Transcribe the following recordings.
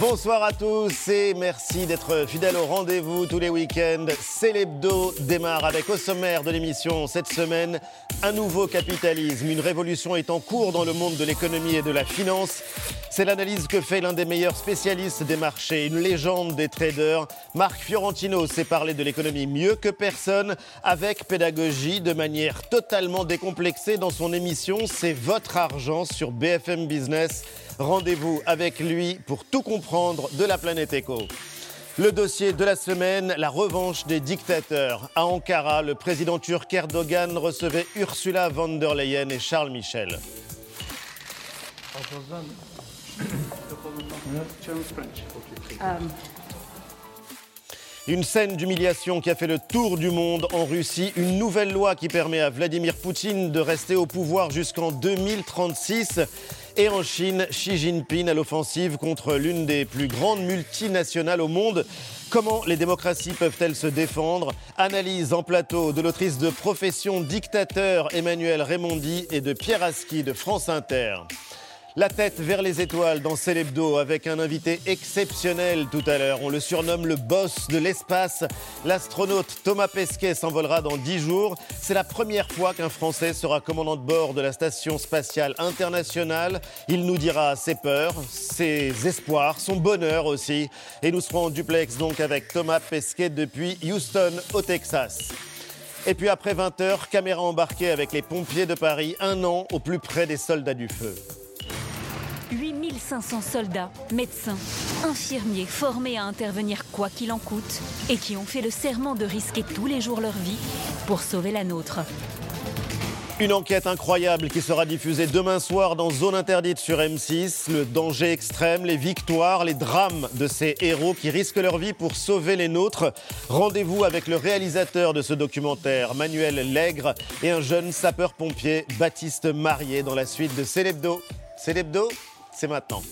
Bonsoir à tous et merci d'être fidèles au rendez-vous tous les week-ends. C'est l'hebdo démarre avec au sommaire de l'émission cette semaine un nouveau capitalisme. Une révolution est en cours dans le monde de l'économie et de la finance. C'est l'analyse que fait l'un des meilleurs spécialistes des marchés, une légende des traders. Marc Fiorentino sait parler de l'économie mieux que personne, avec pédagogie, de manière totalement décomplexée dans son émission C'est votre argent sur BFM Business. Rendez-vous avec lui pour tout comprendre de la planète éco. Le dossier de la semaine, la revanche des dictateurs. À Ankara, le président turc Erdogan recevait Ursula von der Leyen et Charles Michel. Une scène d'humiliation qui a fait le tour du monde en Russie. Une nouvelle loi qui permet à Vladimir Poutine de rester au pouvoir jusqu'en 2036. Et en Chine, Xi Jinping à l'offensive contre l'une des plus grandes multinationales au monde. Comment les démocraties peuvent-elles se défendre? Analyse en plateau de l'autrice de profession dictateur Emmanuel Raimondi et de Pierre Aski de France Inter. La tête vers les étoiles dans Célébdo avec un invité exceptionnel tout à l'heure. On le surnomme le boss de l'espace. L'astronaute Thomas Pesquet s'envolera dans 10 jours. C'est la première fois qu'un Français sera commandant de bord de la Station spatiale internationale. Il nous dira ses peurs, ses espoirs, son bonheur aussi. Et nous serons en duplex donc avec Thomas Pesquet depuis Houston au Texas. Et puis après 20h, caméra embarquée avec les pompiers de Paris, un an au plus près des soldats du feu. 8500 soldats, médecins, infirmiers formés à intervenir quoi qu'il en coûte et qui ont fait le serment de risquer tous les jours leur vie pour sauver la nôtre. Une enquête incroyable qui sera diffusée demain soir dans Zone Interdite sur M6. Le danger extrême, les victoires, les drames de ces héros qui risquent leur vie pour sauver les nôtres. Rendez-vous avec le réalisateur de ce documentaire, Manuel Lègre, et un jeune sapeur-pompier, Baptiste Marié, dans la suite de Célébdo. Célébdo, c'est maintenant.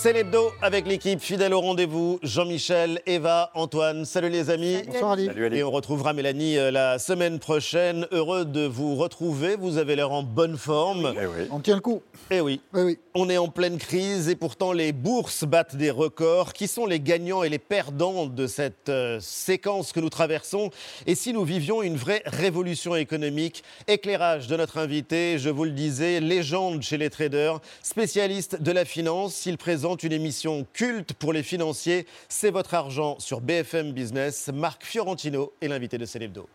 C'est l'hebdo avec l'équipe fidèle au rendez-vous. Jean-Michel, Eva, Antoine. Salut les amis. Bonsoir Ali. Et on retrouvera Mélanie euh, la semaine prochaine. Heureux de vous retrouver. Vous avez l'air en bonne forme. Eh oui. On tient le coup. Eh oui. Oui, oui. On est en pleine crise et pourtant les bourses battent des records. Qui sont les gagnants et les perdants de cette euh, séquence que nous traversons? Et si nous vivions une vraie révolution économique? Éclairage de notre invité, je vous le disais, légende chez les traders, spécialiste de la finance. Il présente une émission culte pour les financiers. C'est votre argent sur BFM Business. Marc Fiorentino est l'invité de Célébdo.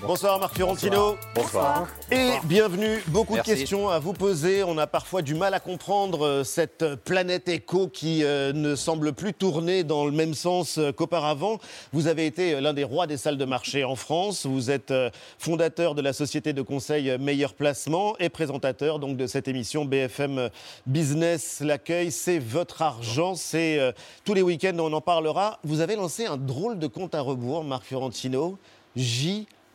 Bonsoir Marc Fiorentino. Bonsoir. Et bienvenue. Beaucoup Merci. de questions à vous poser. On a parfois du mal à comprendre euh, cette planète éco qui euh, ne semble plus tourner dans le même sens euh, qu'auparavant. Vous avez été l'un des rois des salles de marché en France. Vous êtes euh, fondateur de la société de conseil Meilleur Placement et présentateur donc de cette émission BFM Business. L'accueil, c'est votre argent. C'est euh, tous les week-ends on en parlera. Vous avez lancé un drôle de compte à rebours, Marc Fiorentino.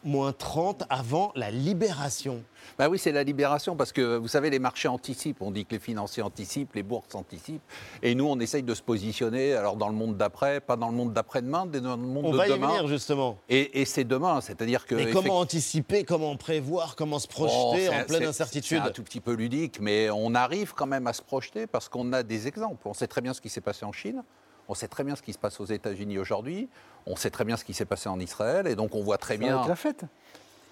J-30 avant la libération. Bah oui, c'est la libération parce que vous savez, les marchés anticipent. On dit que les financiers anticipent, les bourses anticipent. Et nous, on essaye de se positionner alors dans le monde d'après, pas dans le monde d'après-demain, mais dans le monde On de va y demain. venir justement. Et, et c'est demain, c'est-à-dire que. Mais comment anticiper, comment prévoir, comment se projeter Bon, en pleine incertitude C'est un tout petit peu ludique, mais on arrive quand même à se projeter parce qu'on a des exemples. On sait très bien ce qui s'est passé en Chine. On sait très bien ce qui se passe aux États-Unis aujourd'hui. On sait très bien ce qui s'est passé en Israël. Et donc, on voit très Ça va bien. être la fête.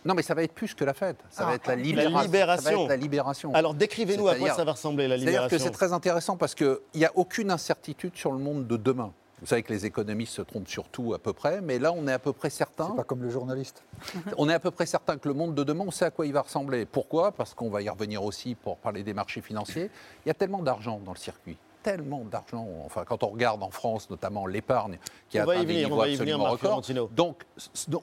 Non, mais ça va être plus que la fête. Ça Ah, va être la, libération. Ça va libération. être la libération. Alors décrivez-nous à quoi C'est-à-dire- ça va ressembler la C'est-à-dire libération. que c'est très intéressant parce qu'il n'y a aucune incertitude sur le monde de demain. Vous savez que les économistes se trompent sur tout à peu près, mais là on est à peu près certain. C'est pas comme le journaliste. On est à peu près certain que le monde de demain, on sait à quoi il va ressembler. Pourquoi? Parce qu'on va y revenir aussi pour parler des marchés financiers. Il y a tellement d'argent dans le circuit. Tellement d'argent. Enfin, quand on regarde en France, notamment l'épargne, qui On a atteint des venir, on niveaux va y venir, absolument records. Donc,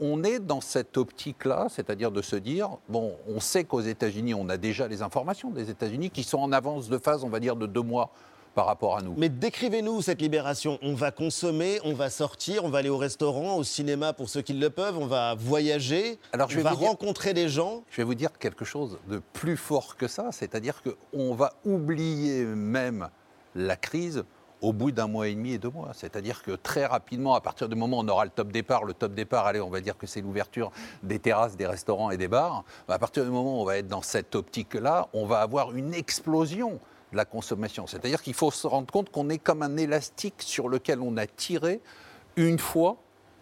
on est dans cette optique-là, c'est-à-dire de se dire, bon, on sait qu'aux États-Unis, on a déjà les informations des États-Unis qui sont en avance de phase, on va dire, de deux mois par rapport à nous. Mais décrivez-nous cette libération. On va consommer, on va sortir, on va aller au restaurant, au cinéma pour ceux qui le peuvent, on va voyager, Alors, je on vais va dire- rencontrer des gens. Je vais vous dire quelque chose de plus fort que ça, c'est-à-dire qu'on va oublier même la crise au bout d'un mois et demi et deux mois. C'est-à-dire que très rapidement, à partir du moment où on aura le top départ, le top départ, allez, on va dire que c'est l'ouverture des terrasses, des restaurants et des bars, à partir du moment où on va être dans cette optique-là, on va avoir une explosion de la consommation. C'est-à-dire qu'il faut se rendre compte qu'on est comme un élastique sur lequel on a tiré une fois,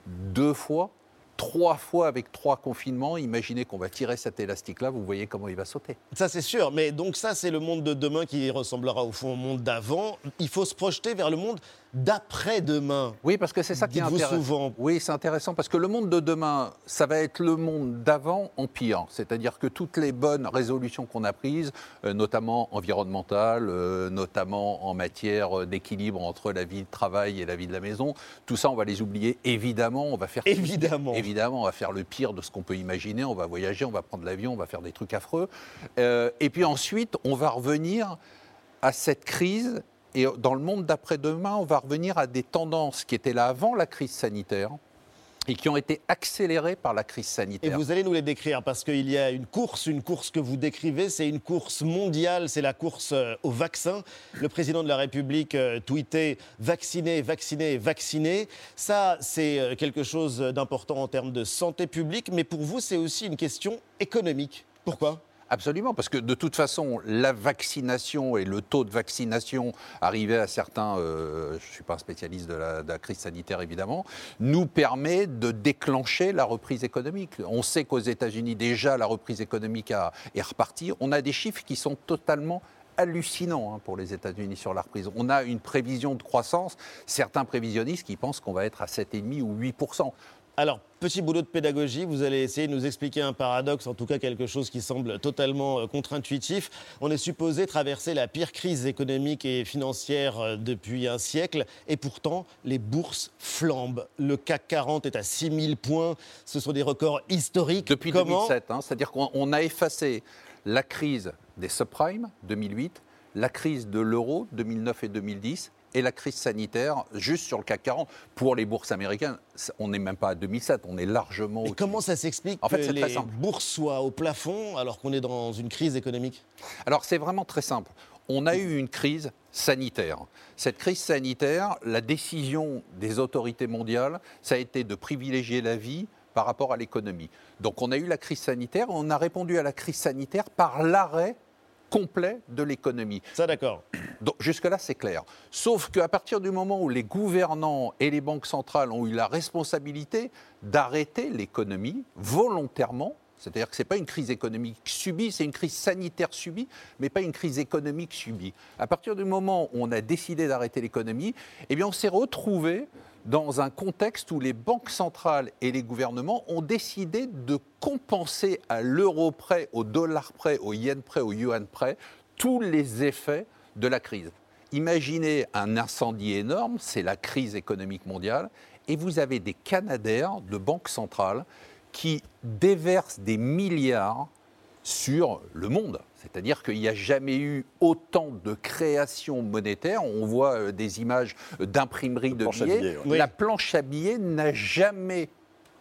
deux fois, trois fois avec trois confinements. Imaginez qu'on va tirer cet élastique-là, vous voyez comment il va sauter. Ça, c'est sûr. Mais donc, ça, c'est le monde de demain qui ressemblera au fond au monde d'avant. Il faut se projeter vers le monde d'après-demain. Oui, parce que c'est ça qui est intéressant. souvent. Oui, c'est intéressant parce que le monde de demain, ça va être le monde d'avant en pire. C'est-à-dire que toutes les bonnes résolutions qu'on a prises, euh, notamment environnementales, euh, notamment en matière euh, d'équilibre entre la vie de travail et la vie de la maison, tout ça, on va les oublier. Évidemment, on va faire Évidemment. Évidemment, on va faire le pire de ce qu'on peut imaginer. On va voyager, on va prendre l'avion, on va faire des trucs affreux. Euh, et puis ensuite, on va revenir à cette crise. Et dans le monde d'après-demain, on va revenir à des tendances qui étaient là avant la crise sanitaire et qui ont été accélérées par la crise Et sanitaire. vous allez nous les décrire parce qu'il y a une course, une course que vous décrivez, c'est une course mondiale, c'est la course euh, au vaccin. Le président de la République euh, tweetait vacciner, vacciner, vacciner. Ça, c'est euh, quelque chose d'important en termes de santé publique, mais pour vous, c'est aussi une question économique. Pourquoi? Absolument, parce que de toute façon, la vaccination et le taux de vaccination arrivé à certains, euh, je ne suis pas un spécialiste de la, crise sanitaire évidemment, nous permet de déclencher la reprise économique. On sait qu'aux États-Unis, déjà, la reprise économique a, est repartie. On a des chiffres qui sont totalement hallucinants hein, pour les États-Unis sur la reprise. On a une prévision de croissance, certains prévisionnistes qui pensent qu'on va être à 7,5 ou 8 Alors, petit boulot de pédagogie, vous allez essayer de nous expliquer un paradoxe, en tout cas quelque chose qui semble totalement euh, contre-intuitif. On est supposé traverser la pire crise économique et financière euh, depuis un siècle, et pourtant, les bourses flambent. Le CAC 40 est à 6000 points, ce sont des records historiques. Depuis Comment 2007, hein, c'est-à-dire qu'on on a effacé la crise des subprimes 2008, la crise de l'euro 2009 et 2010 et la crise sanitaire juste sur le CAC 40. Pour les bourses américaines, on n'est même pas à 2007, on est largement Et comment ça s'explique En fait, que c'est très les bourses soient au plafond alors qu'on est dans une crise économique? Alors c'est vraiment très simple. On a eu une crise sanitaire. Cette crise sanitaire, la décision des autorités mondiales, ça a été de privilégier la vie par rapport à l'économie. Donc on a eu la crise sanitaire, on a répondu à la crise sanitaire par l'arrêt complet de l'économie. Ça, d'accord. Donc jusque-là, c'est clair. Sauf qu'à partir du moment où les gouvernants et les banques centrales ont eu la responsabilité d'arrêter l'économie volontairement, c'est-à-dire que ce n'est pas une crise économique subie, c'est une crise sanitaire subie, mais pas une crise économique subie. À partir du moment où on a décidé d'arrêter l'économie, eh bien on s'est retrouvé dans un contexte où les banques centrales et les gouvernements ont décidé de compenser à l'euro près, au dollar près, au yen près, au yuan près, tous les effets de la crise. Imaginez un incendie énorme, c'est la crise économique mondiale, et vous avez des canadaires de banques centrales qui déversent des milliards sur le monde. C'est-à-dire qu'il n'y a jamais eu autant de création monétaire. On voit euh, des images d'imprimerie de billets. billets, ouais. Oui. La planche à billets n'a jamais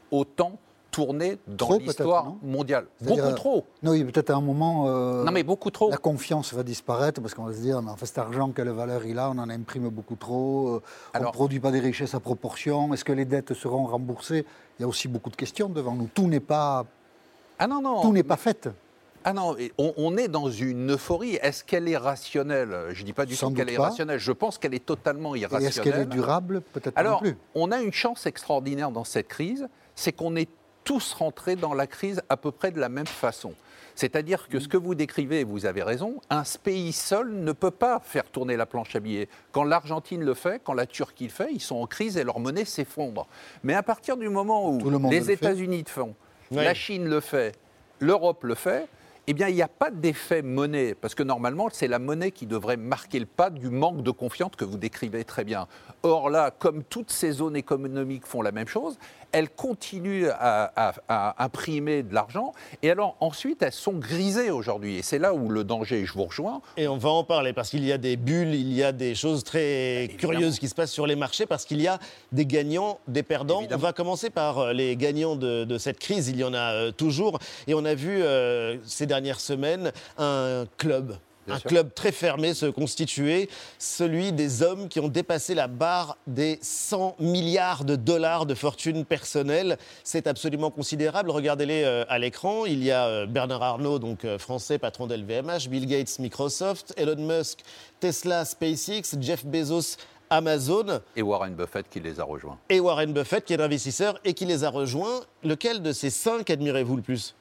autant tourné dans l'histoire non mondiale. Beaucoup euh, trop. Non, oui, peut-être à un moment, euh, Non mais beaucoup trop. la confiance va disparaître parce qu'on va se dire, mais en fait, cet argent, quelle valeur il a On en imprime beaucoup trop. euh, on ne produit pas des richesses à proportion. Est-ce que les dettes seront remboursées? Il y a aussi beaucoup de questions devant nous. Tout n'est pas, Ah non, non. tout n'est pas fait. Ah non, on, on est dans une euphorie. Est-ce qu'elle est rationnelle? Je ne dis pas du Sans tout qu'elle est rationnelle. Je pense qu'elle est totalement irrationnelle. est-ce qu'elle est durable? Peut-être non Alors, plus. on a une chance extraordinaire dans cette crise, c'est qu'on est tous rentrés dans la crise à peu près de la même façon. C'est-à-dire que ce que vous décrivez, et vous avez raison, un pays seul ne peut pas faire tourner la planche à billets. Quand l'Argentine le fait, quand la Turquie le fait, ils sont en crise et leur monnaie s'effondre. Mais à partir du moment où le le les. États-Unis le font, la Chine le fait, l'Europe le fait, eh bien, il n'y a pas d'effet monnaie, parce que normalement, c'est la monnaie qui devrait marquer le pas du manque de confiance que vous décrivez très bien. Or là, comme toutes ces zones économiques font la même chose, elles continuent à, à imprimer de l'argent. Et alors ensuite, elles sont grisées aujourd'hui. Et c'est là où le danger, je vous rejoins. Et on va en parler parce qu'il y a des bulles, il y a des choses très curieuses qui se passent sur les marchés parce qu'il y a des gagnants, des perdants. On va commencer par euh, les gagnants de, cette crise. Il y en a euh, toujours. Et on a vu euh, ces dernières semaines un club un club très fermé se constituer, celui des hommes qui ont dépassé la barre des 100 milliards de dollars de fortune personnelle. C'est absolument considérable. Regardez-les euh, à l'écran. Il y a euh, Bernard Arnault, donc euh, français, patron d'LVMH, Bill Gates, Microsoft, Elon Musk, Tesla, SpaceX, Jeff Bezos, Amazon. Et Warren Buffett qui les a rejoints. Et Warren Buffett qui est l'investisseur et qui les a rejoints. Lequel de ces cinq admirez-vous le plus?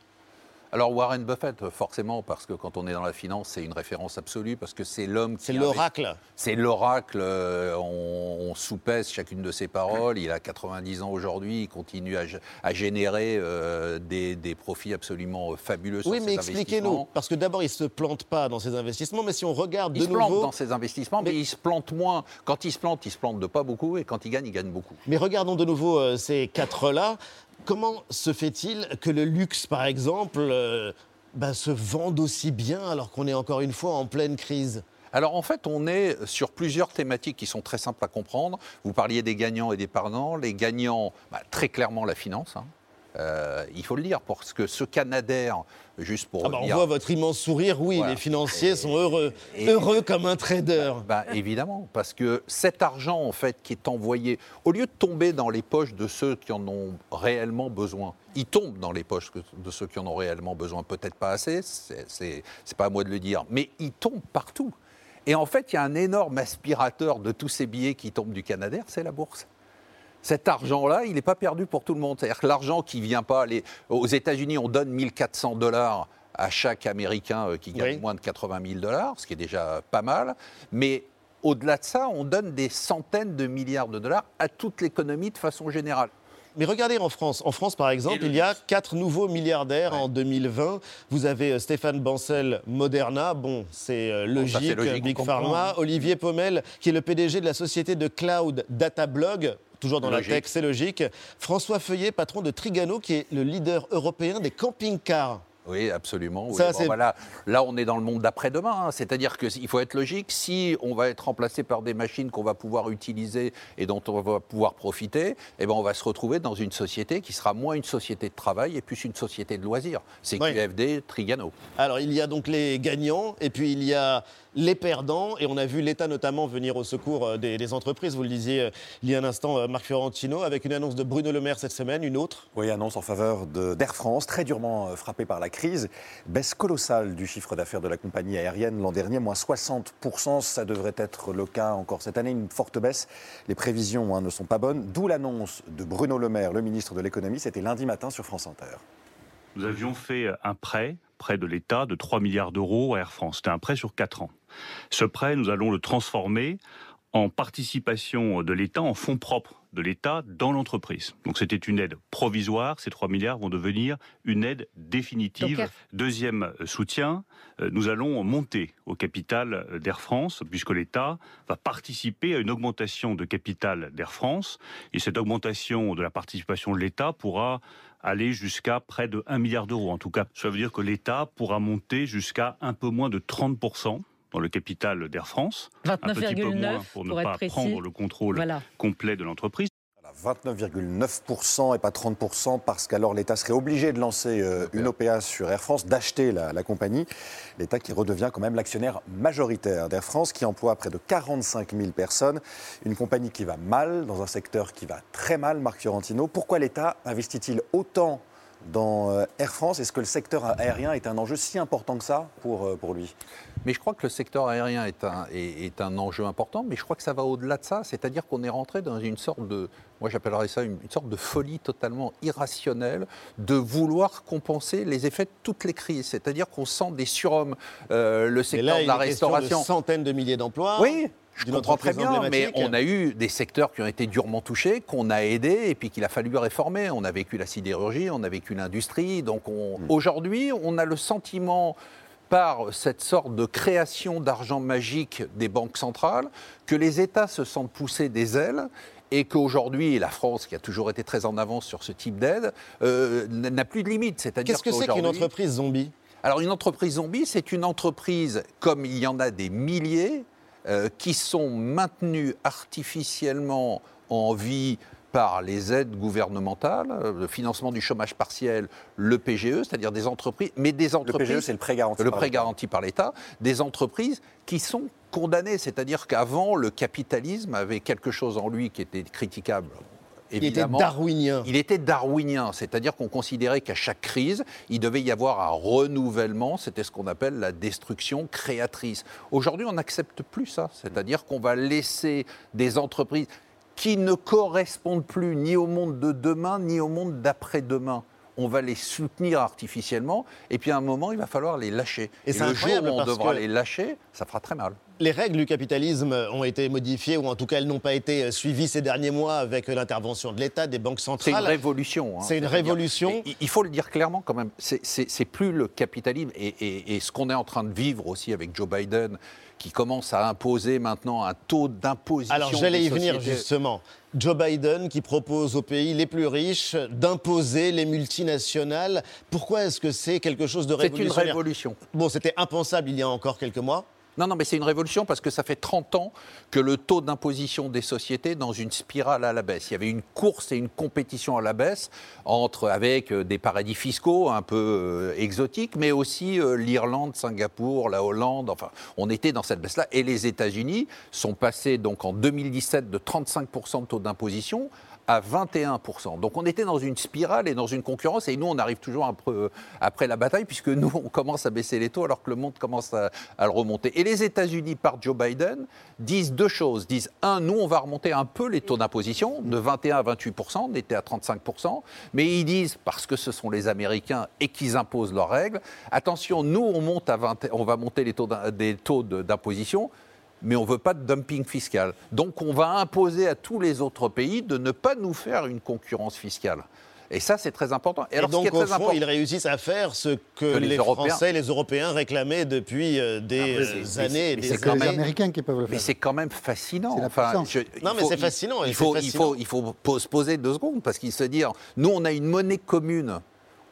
Alors Warren Buffett, forcément, parce que quand on est dans la finance, c'est une référence absolue, parce que c'est l'homme qui... C'est l'oracle. C'est l'oracle, euh, on, on, soupèse chacune de ses paroles, il a 90 ans aujourd'hui, il continue à, générer euh, des, profits absolument fabuleux oui, mais expliquez-nous, parce que d'abord, il ne se plante pas dans ses investissements, mais si on regarde de nouveau... Il se plante dans ses investissements, mais... il se plante moins. Quand il se plante, il se plante de pas beaucoup, et quand il gagne, il gagne beaucoup. Mais regardons de nouveau euh, ces quatre-là. Comment se fait-il que le luxe, par exemple, euh, bah, se vende aussi bien alors qu'on est encore une fois en pleine crise? Alors en fait, on est sur plusieurs thématiques qui sont très simples à comprendre. Vous parliez des gagnants et des perdants. Les gagnants, bah, très clairement la finance. Hein. Euh, il faut le dire, parce que ce Canadair, juste pour. Ah bah, on voit votre immense sourire, oui, les financiers sont heureux, heureux comme un trader. Bah, évidemment, parce que cet argent, en fait, qui est envoyé, au lieu de tomber dans les poches de ceux qui en ont réellement besoin, il tombe dans les poches de ceux qui en ont réellement besoin, peut-être pas assez, c'est pas à moi de le dire, mais il tombe partout. Et en fait, il y a un énorme aspirateur de tous ces billets qui tombent du Canadair, c'est la bourse cet argent-là, il n'est pas perdu pour tout le monde. C'est-à-dire que l'argent qui vient pas, aux États-Unis, on donne 1400 dollars à chaque Américain euh, qui gagne moins de 80 000 dollars, ce qui est déjà pas mal. Mais au-delà de ça, on donne des centaines de milliards de dollars à toute l'économie de façon générale. Mais regardez en France. En France, par exemple, il y a quatre nouveaux milliardaires en 2020. Vous avez euh, Stéphane Bancel, Moderna. Bon, c'est euh, logique, Big Pharma. Olivier Pommel, qui est le PDG de la société de cloud Datablog toujours dans la tech, c'est logique. François Feuillet, patron de Trigano, qui est le leader européen des camping-cars. Oui, absolument. voilà. Là, on est dans le monde d'après-demain. Hein. C'est-à-dire qu'il faut être logique. Si on va être remplacé par des machines qu'on va pouvoir utiliser et dont on va pouvoir profiter, eh ben, on va se retrouver dans une société qui sera moins une société de travail et plus une société de loisirs. C'est QFD, Trigano. Alors, il y a donc les gagnants et puis il y a les perdants. Et on a vu l'État notamment venir au secours euh, des, entreprises. Vous le disiez euh, il y a un instant, euh, Marc Fiorentino, avec une annonce de Bruno Le Maire cette semaine, une autre. Oui, annonce en faveur d'Air France, très durement frappée par la crise. Baisse colossale du chiffre d'affaires de la compagnie aérienne l'an dernier, moins 60%. Ça devrait être le cas encore cette année, une forte baisse. Les prévisions hein, ne sont pas bonnes. D'où l'annonce de Bruno Le Maire, le ministre de l'économie. C'était lundi matin sur France Inter. Nous avions fait un prêt, prêt de l'État, de 3 milliards d'euros à Air France. C'était un prêt sur 4 ans. Ce prêt, nous allons le transformer en participation de l'État, en fonds propres de l'État dans l'entreprise. Donc c'était une aide provisoire, ces 3 milliards vont devenir une aide définitive. Deuxième soutien, euh, nous allons monter au capital d'Air France, puisque l'État va participer à une augmentation de capital d'Air France, et cette augmentation de la participation de l'État pourra aller jusqu'à près de 1 milliard d'euros. En tout cas, ça veut dire que l'État pourra monter jusqu'à un peu moins de 30 dans le capital d'Air France, un petit peu moins pour, ne pas prendre le contrôle complet de l'entreprise. 29,9% et pas 30% parce qu'alors l'État serait obligé de lancer euh, une OPA sur Air France, d'acheter la, la, compagnie. L'État qui redevient quand même l'actionnaire majoritaire d'Air France, qui emploie près de 45 000 personnes. Une compagnie qui va mal, dans un secteur qui va très mal, Marc Fiorentino. Pourquoi l'État investit-il autant dans euh, Air France Est-ce que le secteur aérien est un enjeu si important que ça pour, euh, pour lui? Mais je crois que le secteur aérien est un, est, un enjeu important, mais je crois que ça va au-delà de ça. C'est-à-dire qu'on est rentré dans une sorte de, moi j'appellerais ça une, sorte de folie totalement irrationnelle de vouloir compenser les effets de toutes les crises. C'est-à-dire qu'on sent des surhommes. Euh, le secteur de la restauration. De centaines de milliers d'emplois. Oui, je comprends très bien, mais on a eu des secteurs qui ont été durement touchés, qu'on a aidés et puis qu'il a fallu réformer. On a vécu la sidérurgie, on a vécu l'industrie. Donc hmm. aujourd'hui, on a le sentiment par cette sorte de création d'argent magique des banques centrales que les États se sentent pousser des ailes et qu'aujourd'hui, la France, qui a toujours été très en avance sur ce type d'aide, euh, n'a plus de limite. C'est-à-dire Qu'est-ce que c'est qu'une entreprise zombie? Alors, une entreprise zombie, c'est une entreprise, comme il y en a des milliers, euh, qui sont maintenues artificiellement en vie par les aides gouvernementales, euh, le financement du chômage partiel, le PGE, c'est-à-dire des entreprises, mais des Le entreprises. PGE, c'est le prêt garanti. le par prêt l'État. garanti par l'État, des entreprises qui sont condamnées. C'est-à-dire qu'avant, le capitalisme avait quelque chose en lui qui était critiquable. Il était darwinien. Il était darwinien, c'est-à-dire qu'on considérait qu'à chaque crise, il devait y avoir un renouvellement, c'était ce qu'on appelle la destruction créatrice. Aujourd'hui, on n'accepte plus ça, c'est-à-dire qu'on va laisser des entreprises qui ne correspondent plus ni au monde de demain, ni au monde d'après-demain. On va les soutenir artificiellement, et puis à un moment, il va falloir les lâcher. Et c'est le jour incroyable où on devra les lâcher, ça fera très mal. Les règles du capitalisme ont été modifiées, ou en tout cas elles n'ont pas été suivies ces derniers mois avec l'intervention de l'État, des banques C'est une centrales. révolution. hein. C'est une révolution. Et Il faut le dire clairement quand même. C'est- plus le capitalisme et, et- et ce qu'on est en train de vivre aussi avec Joe Biden, qui commence à imposer maintenant un taux d'imposition. Alors j'allais y venir justement. Joe Biden qui propose aux pays les plus riches d'imposer les multinationales. Pourquoi est-ce que c'est quelque chose de C'est une révolutionnaire? révolution. Bon, c'était impensable il y a encore quelques mois. Non, non, mais c'est une révolution parce que ça fait 30 ans que le taux d'imposition des sociétés est dans une spirale à la baisse. Il y avait une course et une compétition à la baisse entre, avec euh, des paradis fiscaux un peu euh, exotiques, mais aussi euh, l'Irlande, Singapour, la Hollande. Enfin, on était dans cette baisse-là. Et les États-Unis sont passés donc en 2017 de 35% de taux d'imposition à 21%. Donc on était dans une spirale et dans une concurrence, et nous on arrive toujours après la bataille, puisque nous on commence à baisser les taux alors que le monde commence à, le remonter. Et les États-Unis, par Joe Biden, disent deux choses. Disent, un, nous on va remonter un peu les taux d'imposition, de 21 à 28%, on était à 35%, mais ils disent, parce que ce sont les Américains et qu'ils imposent leurs règles, attention, nous on, monte à 20 on va monter les taux d'imposition, mais on ne veut pas de dumping fiscal. Donc on va imposer à tous les autres pays de ne pas nous faire une concurrence fiscale. Et ça, c'est très important. Et, alors, ce qui donc, est au très fond, important- ils réussissent à faire ce que, Que les les, Européens- Français, les Européens réclamaient depuis euh, des Ah, mais années et mais des c'est quand les même- Américains qui peuvent le Mais faire. c'est quand même fascinant. C'est la Enfin, puissance. je- Non, il mais faut- c'est il- fascinant, et Il faut, il, fascinant. faut, il faut po- se poser deux secondes parce qu'il se dire, nous, on a une monnaie commune.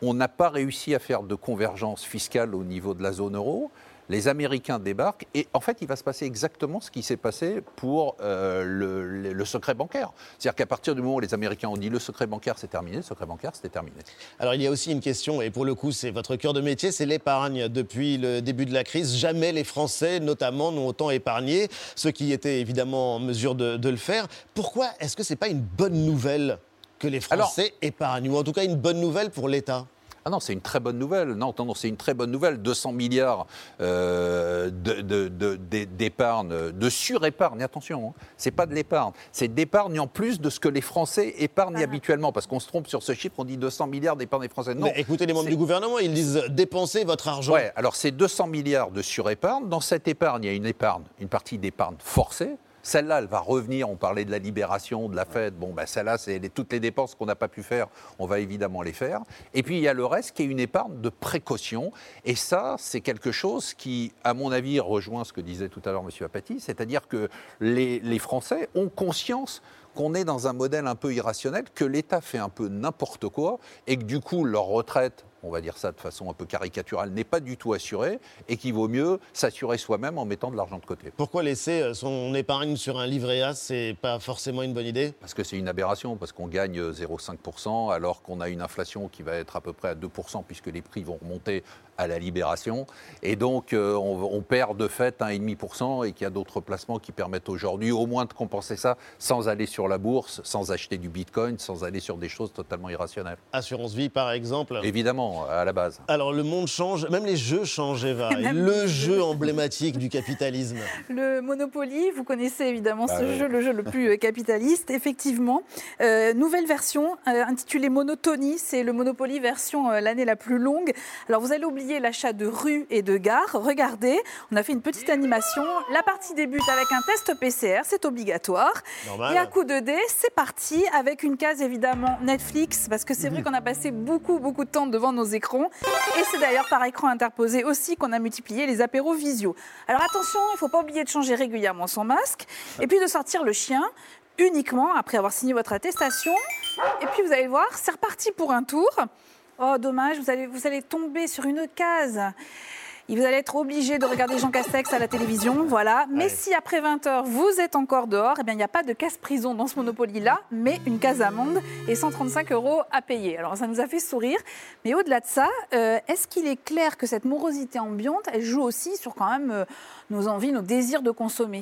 On n'a pas réussi à faire de convergence fiscale au niveau de la zone euro. Les Américains débarquent et en fait, il va se passer exactement ce qui s'est passé pour euh, le, secret bancaire. C'est-à-dire qu'à partir du moment où les Américains ont dit le secret bancaire c'est terminé, le secret bancaire c'était terminé. Alors il y a aussi une question, et pour le coup c'est votre cœur de métier, c'est l'épargne. Depuis le début de la crise, jamais les Français notamment n'ont autant épargné, ceux qui étaient évidemment en mesure de, de le faire. Pourquoi est-ce que c'est pas une bonne nouvelle que les Alors- Français épargnent, ou en tout cas une bonne nouvelle pour l'État? Ah non, c'est une très bonne nouvelle. Non, non, non, c'est une très bonne nouvelle. 200 milliards euh, de- de- de- d'é- d'épargne, de surépargne, attention, hein. c'est pas de l'épargne, c'est d'épargne en plus de ce que les Français épargnent habituellement. Parce qu'on se trompe sur ce chiffre, on dit 200 milliards d'épargne des Français. Non, Mais écoutez les membres du gouvernement, ils disent dépensez votre argent. Ouais, alors c'est 200 milliards de surépargne. Dans cette épargne, il y a une épargne, une partie d'épargne forcée. Celle-là, elle va revenir. On parlait de la libération, de la fête. Bon, ben celle-là, c'est toutes les dépenses qu'on n'a pas pu faire. On va évidemment les faire. Et puis, il y a le reste qui est une épargne de précaution. Et ça, c'est quelque chose qui, à mon avis, rejoint ce que disait tout à l'heure M. Apathy. C'est-à-dire que les, les Français ont conscience qu'on est dans un modèle un peu irrationnel, que l'État fait un peu n'importe quoi et que du coup leur retraite, on va dire ça de façon un peu caricaturale, n'est pas du tout assurée et qu'il vaut mieux s'assurer soi-même en mettant de l'argent de côté. Pourquoi laisser euh, son épargne sur un livret A, c'est pas forcément une bonne idée? Parce que c'est une aberration, parce qu'on gagne 0,5% alors qu'on a une inflation qui va être à peu près à 2% puisque les prix vont remonter à la libération. Et donc euh, on, on perd de fait 1,5% et qu'il y a d'autres placements qui permettent aujourd'hui au moins de compenser ça sans aller sur la bourse, sans acheter du bitcoin, sans aller sur des choses totalement irrationnelles. Assurance vie par exemple? Évidemment, à la base. Alors le monde change, même les jeux changent Eva. Le jeu emblématique du capitalisme. Le Monopoly, vous connaissez évidemment Bah ce oui. jeu, le jeu le plus euh, capitaliste, effectivement. Euh, nouvelle version euh, intitulée Monotonie, c'est le Monopoly version euh, l'année la plus longue. Alors vous allez oublier l'achat de rues et de gares. Regardez, on a fait une petite animation. La partie débute avec un test PCR, c'est obligatoire. Normal. Et à coup de dés, c'est parti avec une case évidemment Netflix, parce que c'est vrai qu'on a passé beaucoup, beaucoup de temps devant nos écrans. Et c'est d'ailleurs par écran interposé aussi qu'on a multiplié les apéros visio. Alors attention, il ne faut pas oublier de changer régulièrement son masque, et puis de sortir le chien. uniquement après avoir signé votre attestation. Et puis vous allez voir, c'est reparti pour un tour. Oh, dommage, vous allez, vous allez tomber sur une case. Et vous allez être obligé de regarder Jean Castex à la télévision, voilà. Mais si après 20h, vous êtes encore dehors, eh bien, il n'y a pas de casse-prison dans ce Monopoly-là, mais une case amende et 135 euros à payer. Alors, ça nous a fait sourire. Mais au-delà de ça, euh, est-ce qu'il est clair que cette morosité ambiante, elle joue aussi sur quand même euh, nos envies, nos désirs de consommer?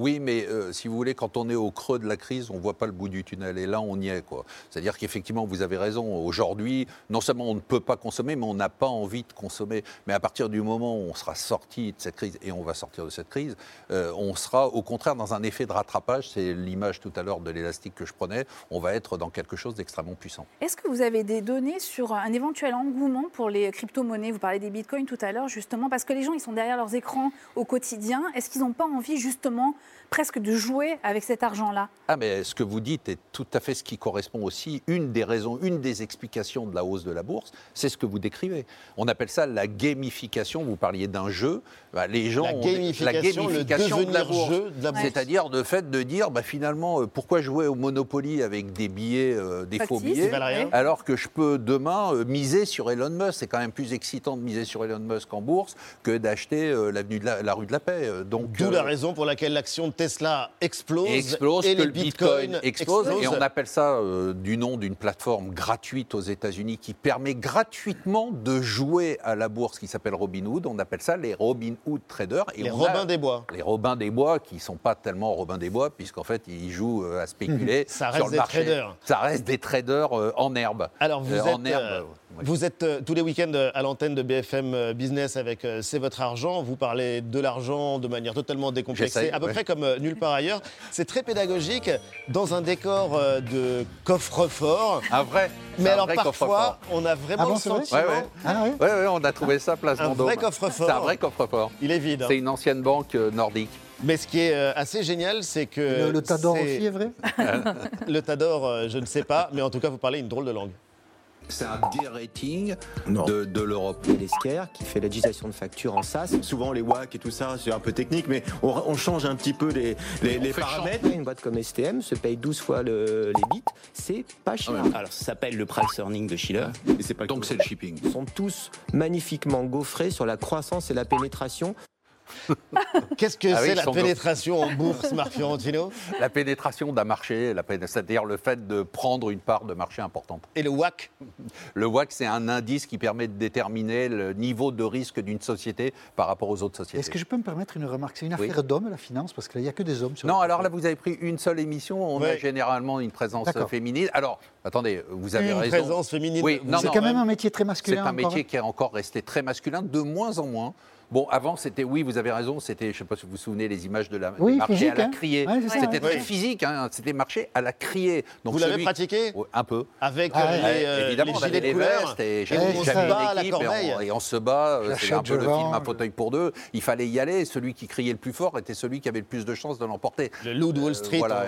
Oui, mais euh, si vous voulez, quand on est au creux de la crise, on ne voit pas le bout du tunnel. Et là, on y est. C'est-à-dire qu'effectivement, vous avez raison. Aujourd'hui, non seulement on ne peut pas consommer, mais on n'a pas envie de consommer. Mais à partir du moment où on sera sorti de cette crise, et on va sortir de cette crise, euh, on sera au contraire dans un effet de rattrapage. C'est l'image tout à l'heure de l'élastique que je prenais. On va être dans quelque chose d'extrêmement puissant. Est-ce que vous avez des données sur un éventuel engouement pour les crypto-monnaies? Vous parlez des bitcoins tout à l'heure, justement, parce que les gens, ils sont derrière leurs écrans au quotidien. Est-ce qu'ils n'ont pas envie, justement, presque de jouer avec cet argent-là Ah, mais ce que vous dites est tout à fait ce qui correspond aussi. Une des raisons, une des explications de la hausse de la bourse, c'est ce que vous décrivez. On appelle ça la gamification. Vous parliez d'un jeu. Bah, les gens La ont- gamification, le de la bourse. jeu de la bourse. C'est-à-dire le fait de dire, bah, finalement, euh, pourquoi jouer au Monopoly avec des billets, euh, des faux billets, alors que je peux demain euh, miser sur Elon Musk. C'est quand même plus excitant de miser sur Elon Musk en bourse que d'acheter euh, l'avenue de la, la rue de la Paix. Donc, D'où euh, la raison pour laquelle l'action de Tesla explose, explose, et que les le bitcoin explose. Et on appelle ça euh, du nom d'une plateforme gratuite aux États-Unis qui permet gratuitement de jouer à la bourse qui s'appelle Robinhood. On appelle ça les Robinhood traders. Et les a- Robins des Bois. les Robins des Bois, qui ne sont pas tellement Robins des Bois, puisqu'en fait, ils jouent euh, à spéculer Ça reste sur le des marché. traders. Ça reste des traders euh, en herbe. Alors vous Euh, êtes, en herbe, vous êtes euh, tous les week-ends euh, à l'antenne de BFM euh, Business avec euh, C'est votre argent. Vous parlez de l'argent de manière totalement décomplexée, à peu ouais. près comme euh, nulle part ailleurs. C'est très pédagogique dans un décor euh, de coffre-fort. Un vrai. Mais un alors vrai parfois, on a vraiment Ah bon, le sentiment. Ouais. Ah ouais Ouais, ouais, on a trouvé ça place Un Vendôme. vrai coffre-fort. C'est un vrai coffre-fort. Il est vide. hein. C'est une ancienne banque euh, nordique. Mais ce qui est assez génial, c'est que Le, le Tador c'est- aussi est vrai? Le Tador, je ne sais pas, mais en tout cas, vous parlez une drôle de langue. C'est un de-rating de, de l'Europe. Il y a l'ESCARE qui fait la législation de facture en SaaS. Souvent les WAC et tout ça, c'est un peu technique, mais on, on change un petit peu les, les, les fait paramètres. Une boîte comme STM se paye 12 fois le- les bits, c'est pas cher. Alors ça s'appelle le price earning de Schiller. Et c'est pas Donc c'est le shipping. Ils sont tous magnifiquement gaufrés sur la croissance et la pénétration. Qu'est-ce que Ah oui, c'est la pénétration en bourse, Marc Fiorentino? La pénétration d'un marché, c'est-à-dire le fait de prendre une part de marché importante. Et le WAC Le WAC, c'est un indice qui permet de déterminer le niveau de risque d'une société par rapport aux autres sociétés. Est-ce que je peux me permettre une remarque? C'est une Oui. affaire d'hommes, la finance, parce qu'il n'y a que des hommes sur Non, alors là, vous avez pris une seule émission. On a généralement une présence féminine. Alors, attendez, vous avez Une raison. présence féminine. Oui, C'est quand même un métier très masculin. C'est un métier hein qui est encore resté très masculin, de moins en moins. Bon, avant, c'était, oui, vous avez raison, c'était, je ne sais pas si vous vous souvenez, les images de la Oui, des marchés physique, à la hein. criée. Ouais, c'est ça, c'était ouais. très Oui. physique, hein, c'était marché à la criée. Donc Vous l'avez celui- pratiqué Ouais, Un peu. Avec Ah euh, ouais. les, Ouais, euh, évidemment, les on avait les couleur. vestes et Ouais, j'avais c'est j'avais ça. une Bas à la équipe et et on se bat, euh, c'est un peu le film Un fauteuil pour deux. Il fallait y aller. Celui qui criait le plus fort était celui qui avait le plus de chances de l'emporter. Le loup de Wall Euh, Street. voilà,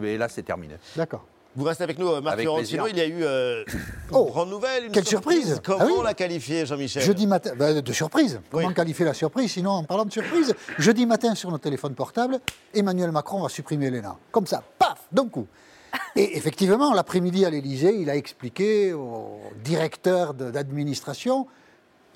mais là c'est terminé. D'accord. Vous restez avec nous, euh, Marc Fiorentino. Il y a eu euh, Oh, une grande nouvelle. Une quelle surprise. Comment Ah oui. la qualifier, Jean-Michel Jeudi matin, ben, de surprise. Comment qualifier la surprise Sinon, en parlant de surprise, jeudi matin sur nos téléphones portables, Emmanuel Macron va supprimer l'ENA. Comme ça, paf, d'un coup. Et effectivement, l'après-midi à l'Élysée, il a expliqué au directeur d'administration,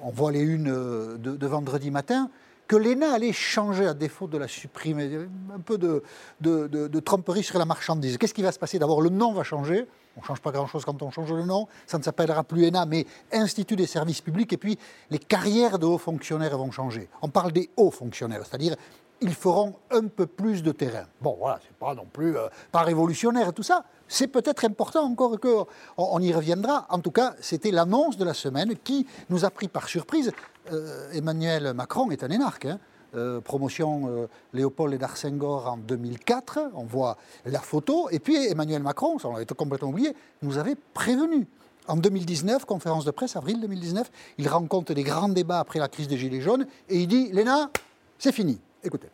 on voit les unes euh, de, de vendredi matin, que l'ENA allait changer à défaut de la supprimer. Un peu de, de- de- de tromperie sur la marchandise. Qu'est-ce qui va se passer D'abord, le nom va changer. On ne change pas grand-chose quand on change le nom. Ça ne s'appellera plus ENA, mais Institut des services publics. Et puis, les carrières de hauts fonctionnaires vont changer. On parle des hauts fonctionnaires, c'est-à-dire ils feront un peu plus de terrain. Bon, voilà, c'est pas non plus euh, pas révolutionnaire tout ça. C'est peut-être important encore que on, y reviendra. En tout cas, c'était l'annonce de la semaine qui nous a pris par surprise. Euh, Emmanuel Macron est un énarque. hein. Euh, promotion Léopold et d'Arsengor en 2004, on voit la photo. Et puis Emmanuel Macron, ça on l'avait complètement oublié, nous avait prévenu. En 2019, conférence de presse, avril 2019, il rencontre des grands débats après la crise des Gilets jaunes et il dit Léna, c'est fini. Écoutez.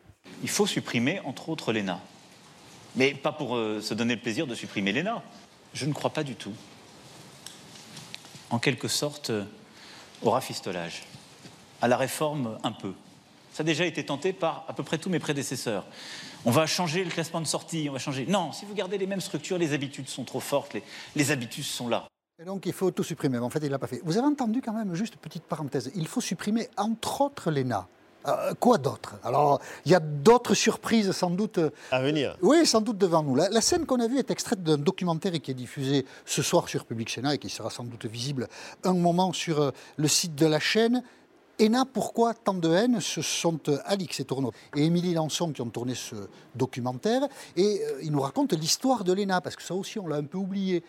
Il faut supprimer, entre autres, l'ENA. Mais pas pour euh, se donner le plaisir de supprimer l'ENA. Je ne crois pas du tout. En quelque sorte, euh, au rafistolage. À la réforme, un peu. Ça a déjà été tenté par à peu près tous mes prédécesseurs. On va changer le classement de sortie, on va changer. Non, si vous gardez les mêmes structures, les habitudes sont trop fortes, les, les habitudes sont là. Et donc il faut tout supprimer. En fait, il ne l'a pas fait. Vous avez entendu quand même, juste petite parenthèse, il faut supprimer entre autres l'ENA. Euh, quoi d'autre? Alors, il y a d'autres surprises sans doute. À venir. Oui, sans doute devant nous. La, la scène qu'on a vue est extraite d'un documentaire qui est diffusé ce soir sur Public Sénat et qui sera sans doute visible un moment sur euh, le site de la chaîne. ENA, pourquoi tant de haine Ce sont euh, Alix et Tourneau et Émilie Lançon qui ont tourné ce documentaire? Et euh, ils nous racontent l'histoire de l'ENA, parce que ça aussi, on l'a un peu oublié.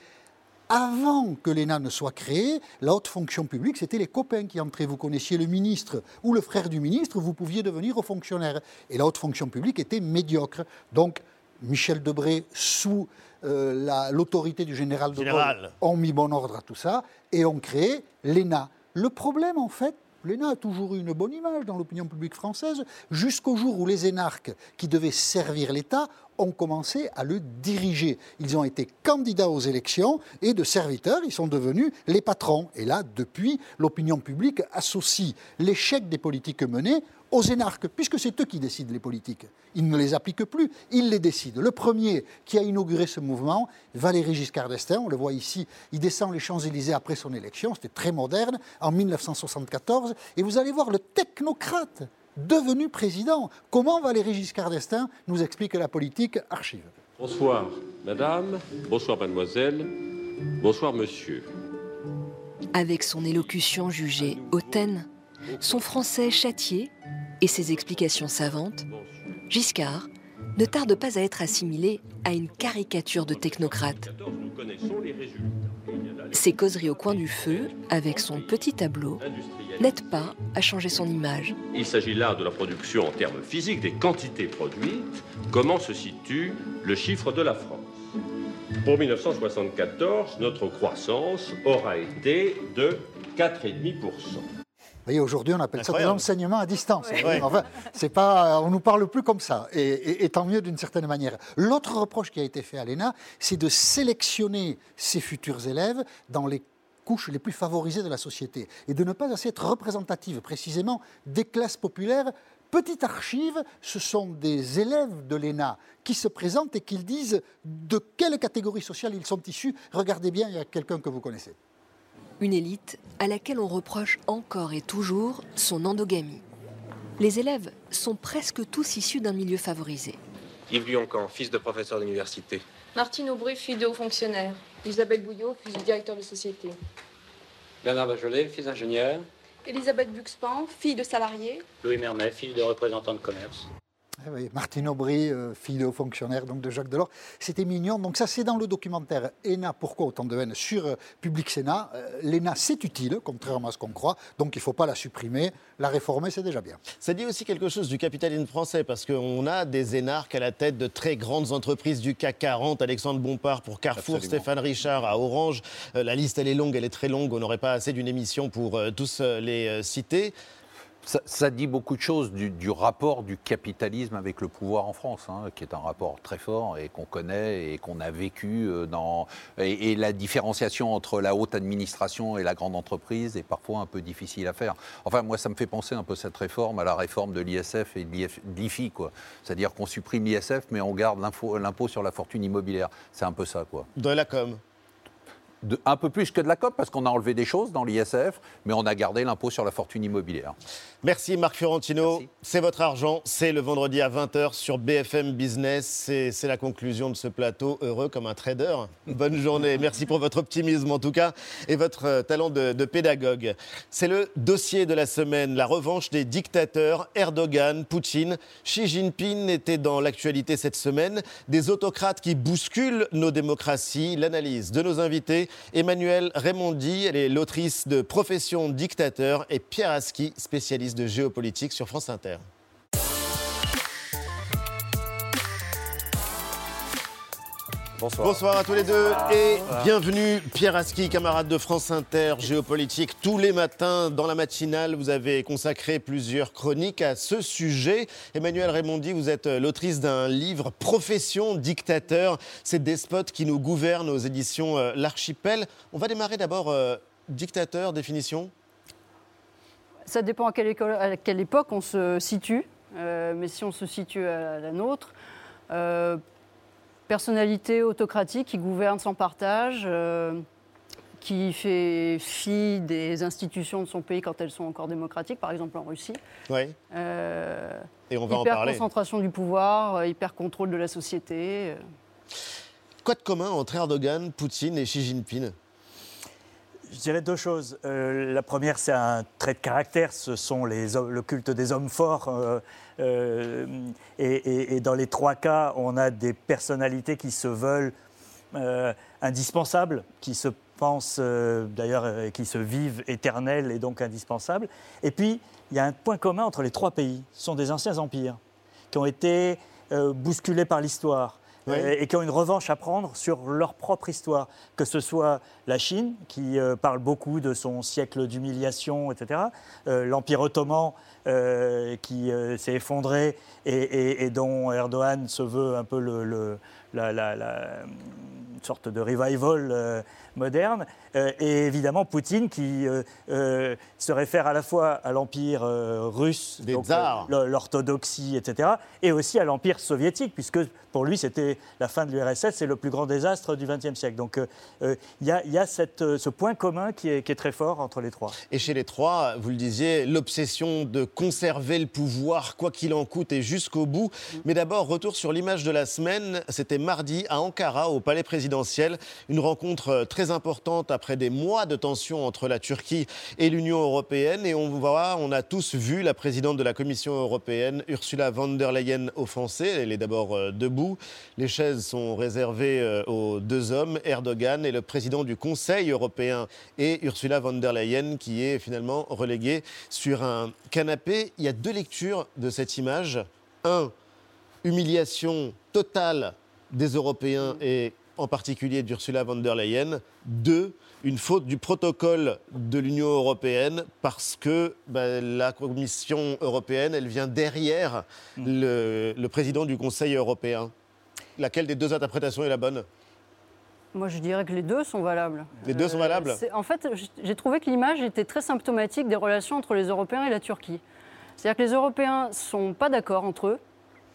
Avant que l'ENA ne soit créée, la haute fonction publique, c'était les copains qui entraient. Vous connaissiez le ministre ou le frère du ministre, vous pouviez devenir haut fonctionnaire. Et la haute fonction publique était médiocre. Donc, Michel Debré, sous euh, la- l'autorité du général de Général. Gaulle, ont mis bon ordre à tout ça et ont créé l'ENA. Le problème, en fait, l'ENA a toujours eu une bonne image dans l'opinion publique française, jusqu'au jour où les énarques qui devaient servir l'État ont commencé à le diriger. Ils ont été candidats aux élections et de serviteurs, ils sont devenus les patrons. Et là, depuis, l'opinion publique associe l'échec des politiques menées aux énarques, puisque c'est eux qui décident les politiques. Ils ne les appliquent plus, ils les décident. Le premier qui a inauguré ce mouvement, Valéry Giscard d'Estaing, on le voit ici, il descend les Champs-Élysées après son élection, c'était très moderne, en 1974, et vous allez voir le technocrate devenu président. Comment Valéry Giscard d'Estaing nous explique la politique archive Bonsoir, madame. Bonsoir, mademoiselle. Bonsoir, monsieur. Avec son élocution jugée hautaine, son français châtié et ses explications savantes, Giscard ne tarde pas à être assimilé à une caricature de technocrate. Nous connaissons les résultats. Ses causeries au coin du feu, avec son petit tableau, n'aident pas à changer son image. Il s'agit là de la production en termes physiques, des quantités produites. Comment se situe le chiffre de la France? Pour 1974, notre croissance aura été de 4,5%. Vous voyez, aujourd'hui, on appelle ça de l'enseignement à distance. Ouais. Enfin, c'est pas, on nous parle plus comme ça, et, et- et tant mieux d'une certaine manière. L'autre reproche qui a été fait à l'ENA, c'est de sélectionner ses futurs élèves dans les couches les plus favorisées de la société et de ne pas assez être représentative précisément des classes populaires. Petite archive, ce sont des élèves de l'ENA qui se présentent et qui disent de quelle catégorie sociale ils sont issus. Regardez bien, il y a quelqu'un que vous connaissez. Une élite à laquelle on reproche encore et toujours son endogamie. Les élèves sont presque tous issus d'un milieu favorisé. Yves Lyoncan, fils de professeur d'université. Martine Aubry, fille de haut fonctionnaire. Isabelle Bouillot, fille du directeur de société. Bernard Bajolet, fils d'ingénieur. Elisabeth Buxpan, fille de salarié. Louis Mermet, fils de représentant de commerce. Eh oui, Martine Aubry, euh, fille de haut fonctionnaire donc de Jacques Delors, c'était mignon. Donc ça, c'est dans le documentaire ENA, pourquoi autant de haine sur euh, Public Sénat. Euh, L'ENA, c'est utile, contrairement à ce qu'on croit, donc il ne faut pas la supprimer. La réformer, c'est déjà bien. Ça dit aussi quelque chose du capitalisme français, parce qu'on a des énarques à la tête de très grandes entreprises du CAC 40, Alexandre Bompard pour Carrefour, Absolument. Stéphane Richard à Orange. Euh, la liste, elle est longue, elle est très longue, on n'aurait pas assez d'une émission pour euh, tous euh, les euh, citer. Ça, dit beaucoup de choses du, rapport du capitalisme avec le pouvoir en France, hein, qui est un rapport très fort et qu'on connaît et qu'on a vécu euh, dans. Et, la différenciation entre la haute administration et la grande entreprise est parfois un peu difficile à faire. Enfin, moi, ça me fait penser un peu cette réforme à la réforme de l'ISF et de l'IF de l'IFI, quoi. C'est-à-dire qu'on supprime l'ISF, mais on garde l'impôt sur la fortune immobilière. C'est un peu ça, quoi. De la com. De- un peu plus que de la COP, parce qu'on a enlevé des choses dans l'ISF, mais on a gardé l'impôt sur la fortune immobilière. Merci Marc Fiorentino. C'est votre argent. C'est le vendredi à 20h sur BFM Business. C'est la conclusion de ce plateau. Heureux comme un trader. Bonne journée. Merci pour votre optimisme en tout cas et votre euh, talent de, de pédagogue. C'est le dossier de la semaine. La revanche des dictateurs. Erdogan, Poutine, Xi Jinping étaient dans l'actualité cette semaine. Des autocrates qui bousculent nos démocraties. L'analyse de nos invités. Emmanuel Raimondi, elle est l'autrice de Profession dictateur et Pierre Aski, spécialiste de géopolitique sur France Inter. Bonsoir. Bonsoir à tous les deux et bienvenue Pierre Aski, camarade de France Inter, géopolitique. Tous les matins dans la matinale, vous avez consacré plusieurs chroniques à ce sujet. Emmanuel Raimondi, vous êtes l'autrice d'un livre Profession dictateur, ces despotes qui nous gouvernent aux éditions euh, L'Archipel. On va démarrer d'abord euh, dictateur, définition? Ça dépend à quelle, école- à quelle époque on se situe. Euh, mais si on se situe à la nôtre, euh, personnalité autocratique qui gouverne sans partage, euh, qui fait fi des institutions de son pays quand elles sont encore démocratiques, par exemple en Russie. Oui. Euh, Et on va en hyper parler. concentration du pouvoir, euh, hyper contrôle de la société. Quoi de commun entre Erdogan, Poutine et Xi Jinping? Je dirais deux choses. Euh, la première, c'est un trait de caractère. Ce sont le culte des hommes forts. euh, euh, et, et- dans les trois cas, on a des personnalités qui se veulent indispensables, qui se pensent d'ailleurs, qui se vivent éternelles et donc indispensables. Et puis, il y a un point commun entre les trois pays. Ce sont des anciens empires qui ont été bousculés par l'histoire. Euh, et qui ont une revanche à prendre sur leur propre histoire, que ce soit la Chine, qui euh, parle beaucoup de son siècle d'humiliation, etc., euh, l'Empire ottoman, qui s'est effondré et, dont Erdogan se veut un peu le, le- la, la- la- une sorte de revival moderne, euh, et évidemment Poutine qui euh, euh, se réfère à la fois à l'Empire russe, Des donc, l'orthodoxie, etc., et aussi à l'Empire soviétique, puisque pour lui, c'était la fin de l'URSS, c'est le plus grand désastre du XXe siècle. Donc il y a, y a cette, ce point commun qui est, qui est très fort entre les trois. Et chez les trois, vous le disiez, l'obsession de conserver le pouvoir, quoi qu'il en coûte, et jusqu'au bout. Mais d'abord, retour sur l'image de la semaine. C'était mardi à Ankara, au palais présidentiel. Une rencontre euh, importante après des mois de tension entre la Turquie et l'Union européenne. Et on voit, on a tous vu la présidente de la Commission européenne, Ursula von der Leyen, offensée. Elle est d'abord euh, debout. Les chaises sont réservées euh, aux deux hommes, Erdogan et le président du Conseil européen, et Ursula von der Leyen, qui est finalement reléguée sur un canapé. Il y a deux lectures de cette image. Un, humiliation totale des Européens et en particulier d'Ursula von der Leyen. Deux, une faute du protocole de l'Union européenne parce que ben, la Commission européenne, elle vient derrière le, le président du Conseil européen. Laquelle des deux interprétations est la bonne? Moi, je dirais que les deux sont valables. Les deux sont valables? c'est- En fait, j'ai trouvé que l'image était très symptomatique des relations entre les Européens et la Turquie. C'est-à-dire que les Européens ne sont pas d'accord entre eux,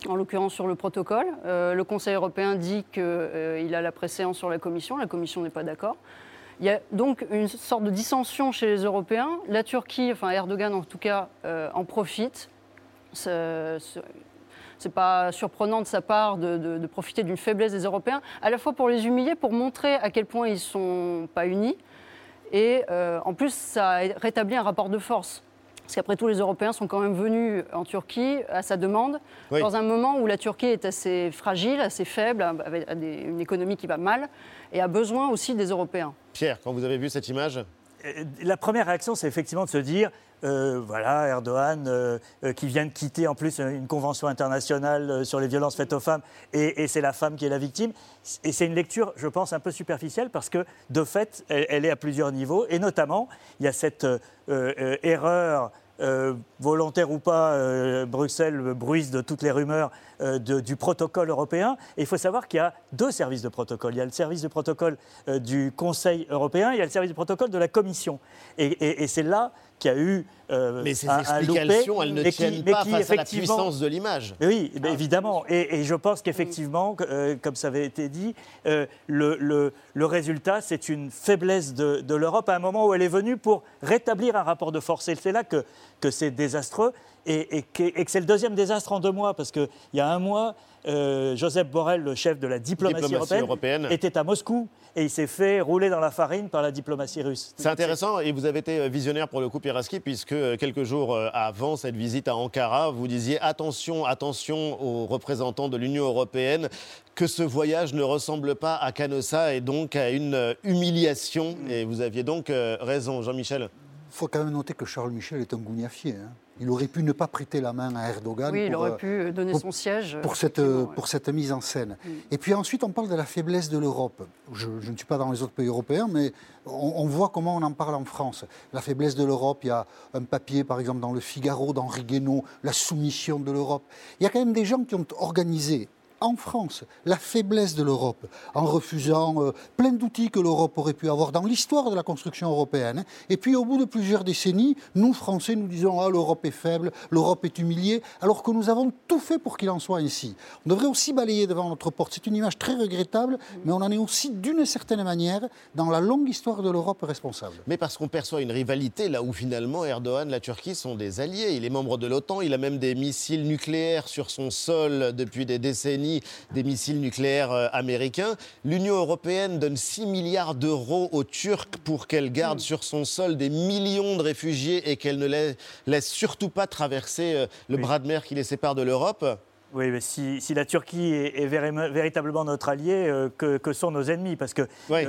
en l'occurrence sur le protocole. Euh, le Conseil européen dit qu'il a la préséance sur la Commission, la Commission n'est pas d'accord. Il y a donc une sorte de dissension chez les Européens. La Turquie, enfin Erdogan en tout cas, euh, en profite. C'est- c'est pas surprenant de sa part de, de- profiter d'une faiblesse des Européens, à la fois pour les humilier, pour montrer à quel point ils sont pas unis, et euh, en plus ça a rétabli un rapport de force. Parce qu'après tout, les Européens sont quand même venus en Turquie à sa demande, Oui. dans un moment où la Turquie est assez fragile, assez faible, avec une économie qui va mal, et a besoin aussi des Européens. Pierre, quand vous avez vu cette image Euh, La première réaction, c'est effectivement de se dire, euh, voilà, Erdogan, euh, euh, qui vient de quitter en plus une convention internationale euh, sur les violences faites aux femmes, et, et c'est la femme qui est la victime. Et c'est une lecture, je pense, un peu superficielle, parce que de fait, elle, elle est à plusieurs niveaux, et notamment, il y a cette euh, euh, erreur. Euh, volontaire ou pas, euh, Bruxelles bruise de toutes les rumeurs euh, du protocole européen. Et il faut savoir qu'il y a deux services de protocole. Il y a le service de protocole du Conseil européen, et il y a le service de protocole de la Commission. Et- et c'est là qu'il y a eu euh, Mais ces un, un loupé, explications, elles ne qui- tiennent mais pas qui, face à la puissance de l'image. Oui, mais évidemment. Et, et je pense qu'effectivement, que, euh, comme ça avait été dit, euh, le, le- le résultat, c'est une faiblesse de, de l'Europe à un moment où elle est venue pour rétablir un rapport de force. Et c'est là que, que c'est désastreux. Et, et que, et que c'est le deuxième désastre en deux mois, parce qu'il y a un mois, euh, Joseph Borrell, le chef de la diplomatie, Diplomatie européenne, européenne. était à Moscou et il s'est fait rouler dans la farine par la diplomatie russe. C'est intéressant et vous avez été visionnaire pour le coup, Pieraski, puisque euh, quelques jours euh, avant cette visite à Ankara, vous disiez attention, attention aux représentants de l'Union européenne, que ce voyage ne ressemble pas à Canossa et donc à une euh, humiliation. Et vous aviez donc euh, raison, Jean-Michel. Il faut quand même noter que Charles Michel est un gougnafier. hein. Il aurait pu ne pas prêter la main à Erdogan. Oui, il pour, aurait euh, pu donner pour- son siège. pour cette, ouais. pour cette mise en scène. Mm. Et puis ensuite, on parle de la faiblesse de l'Europe. Je, je ne suis pas dans les autres pays européens, mais on, on voit comment on en parle en France. La faiblesse de l'Europe, il y a un papier, par exemple, dans le Figaro d'Henri Guénaud, la soumission de l'Europe. Il y a quand même des gens qui ont organisé en France la faiblesse de l'Europe en refusant euh, plein d'outils que l'Europe aurait pu avoir dans l'histoire de la construction européenne. Et puis au bout de plusieurs décennies, nous Français nous disons ah l'Europe est faible, l'Europe est humiliée, alors que nous avons tout fait pour qu'il en soit ainsi. On devrait aussi balayer devant notre porte. C'est une image très regrettable, mais on en est aussi d'une certaine manière dans la longue histoire de l'Europe responsable. Mais parce qu'on perçoit une rivalité là où finalement Erdogan, la Turquie sont des alliés. Il est membre de l'OTAN, il a même des missiles nucléaires sur son sol depuis des décennies, des missiles nucléaires euh, américains. L'Union européenne donne 6 milliards d'euros aux Turcs pour qu'elle garde sur son sol des millions de réfugiés et qu'elle ne laisse, laisse surtout pas traverser euh, le bras de mer qui les sépare de l'Europe. Oui, mais si, si la Turquie est, est véri- véritablement notre allié, euh, que, que sont nos ennemis? Parce que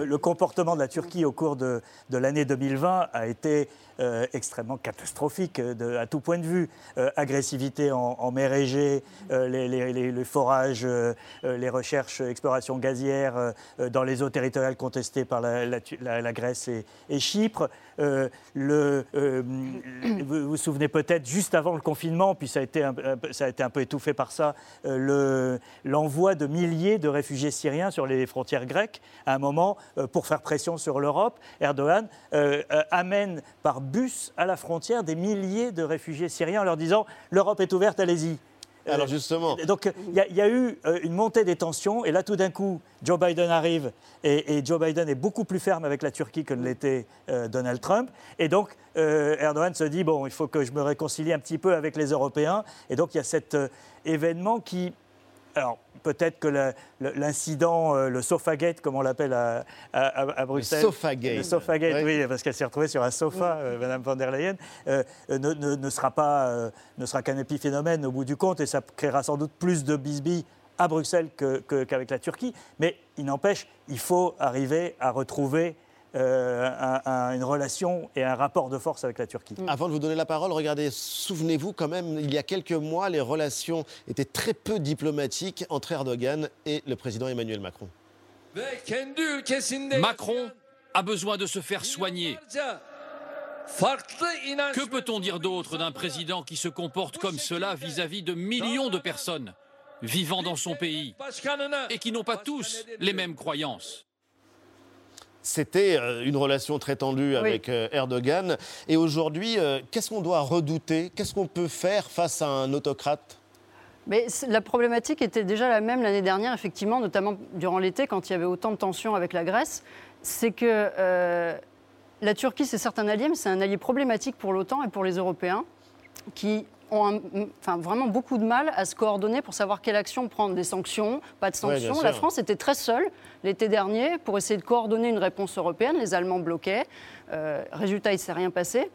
le comportement de la Turquie au cours de, de l'année 2020 a été euh, extrêmement catastrophique euh, à tout point de vue. Euh, agressivité en, mer Égée, euh, les, les- forages, les recherches, euh, euh, dans les eaux territoriales contestées par la, Grèce et, Chypre. Vous vous souvenez peut-être, juste avant le confinement, puis ça a été un, ça a été un peu étouffé par ça, le- l'envoi de milliers de réfugiés syriens sur les frontières grecques, à un moment, pour faire pression sur l'Europe. Erdogan amène par bus à la frontière des milliers de réfugiés syriens en leur disant l'Europe est ouverte, allez-y. Euh, Alors justement. Donc il y, a- il y a eu euh, une montée des tensions et là tout d'un coup Joe Biden arrive et, et Joe Biden est beaucoup plus ferme avec la Turquie que ne l'était euh, Donald Trump et donc euh, Erdogan se dit bon il faut que je me réconcilie un petit peu avec les Européens et donc il y a cet euh, événement qui alors, peut-être que le- l'incident, euh, le Sofagate, comme on l'appelle à, à- à- à Bruxelles. Le Sofagate, Ouais. oui, parce qu'elle s'est retrouvée sur un sofa, euh, Madame von der Leyen, euh, euh, ne, ne- ne sera pas, euh, ne sera qu'un épiphénomène au bout du compte, et ça créera sans doute plus de bisbilles à Bruxelles qu'avec la Turquie. Mais il n'empêche, il faut arriver à retrouver euh, un- un- une relation et un rapport de force avec la Turquie. Avant de vous donner la parole, regardez, souvenez-vous quand même, il y a quelques mois, les relations étaient très peu diplomatiques entre Erdogan et le président Emmanuel Macron. Macron a besoin de se faire soigner. Que peut-on dire d'autre d'un président qui se comporte comme cela vis-à-vis de millions de personnes vivant dans son pays et qui n'ont pas tous les mêmes croyances? C'était euh, une relation très tendue avec euh, Erdogan. Et aujourd'hui, euh, qu'est-ce qu'on doit redouter? Qu'est-ce qu'on peut faire face à un autocrate? Mais la problématique était déjà la même l'année dernière, effectivement, notamment durant l'été, quand il y avait autant de tensions avec la Grèce. C'est que euh, la Turquie, c'est certes un allié, mais c'est un allié problématique pour l'OTAN et pour les Européens, qui ont un- enfin, vraiment beaucoup de mal à se coordonner pour savoir quelle action prendre. Des sanctions, pas de sanctions. la France était très seule l'été dernier pour essayer de coordonner une réponse européenne. Les Allemands bloquaient. Euh, résultat, il ne s'est rien passé.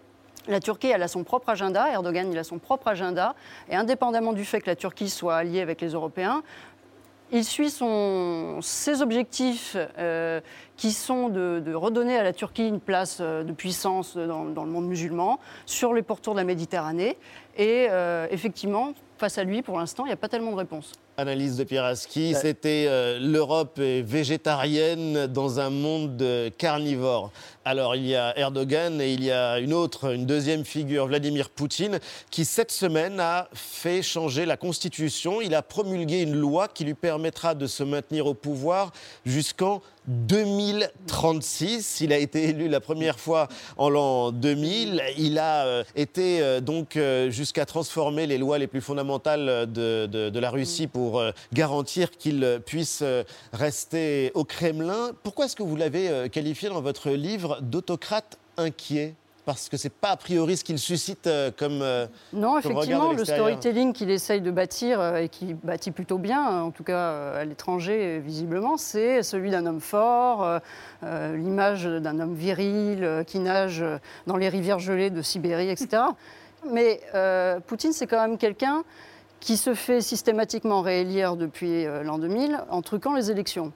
La Turquie, elle a son propre agenda, Erdogan, il a son propre agenda, et indépendamment du fait que la Turquie soit alliée avec les Européens, il suit son- ses objectifs euh, qui sont de, de redonner à la Turquie une place euh, de puissance dans, dans le monde musulman, sur les pourtours de la Méditerranée. Et euh, effectivement, face à lui, pour l'instant, il n'y a pas tellement de réponses. Analyse de Pieraski, c'était euh, l'Europe est végétarienne dans un monde carnivore. Alors il y a Erdogan et il y a une autre, une deuxième figure, Vladimir Poutine, qui cette semaine a fait changer la constitution. Il a promulgué une loi qui lui permettra de se maintenir au pouvoir jusqu'en 2036. Il a été élu la première fois en l'an 2000. Il a euh, été euh, donc euh, jusqu'à transformer les lois les plus fondamentales de, de- de la Russie pour euh, garantir qu'il euh, puisse euh, rester au Kremlin. Pourquoi est-ce que vous l'avez qualifié dans votre livre d'autocrate inquiet? Parce que c'est pas a priori ce qu'il suscite comme Non, comme regard de effectivement, le storytelling qu'il essaye de bâtir et qui bâtit plutôt bien, en tout cas à l'étranger, visiblement, c'est celui d'un homme fort, euh, l'image d'un homme viril qui nage dans les rivières gelées de Sibérie, etc. Mais euh, Poutine, c'est quand même quelqu'un qui se fait systématiquement réélire depuis euh, l'an 2000 en truquant les élections.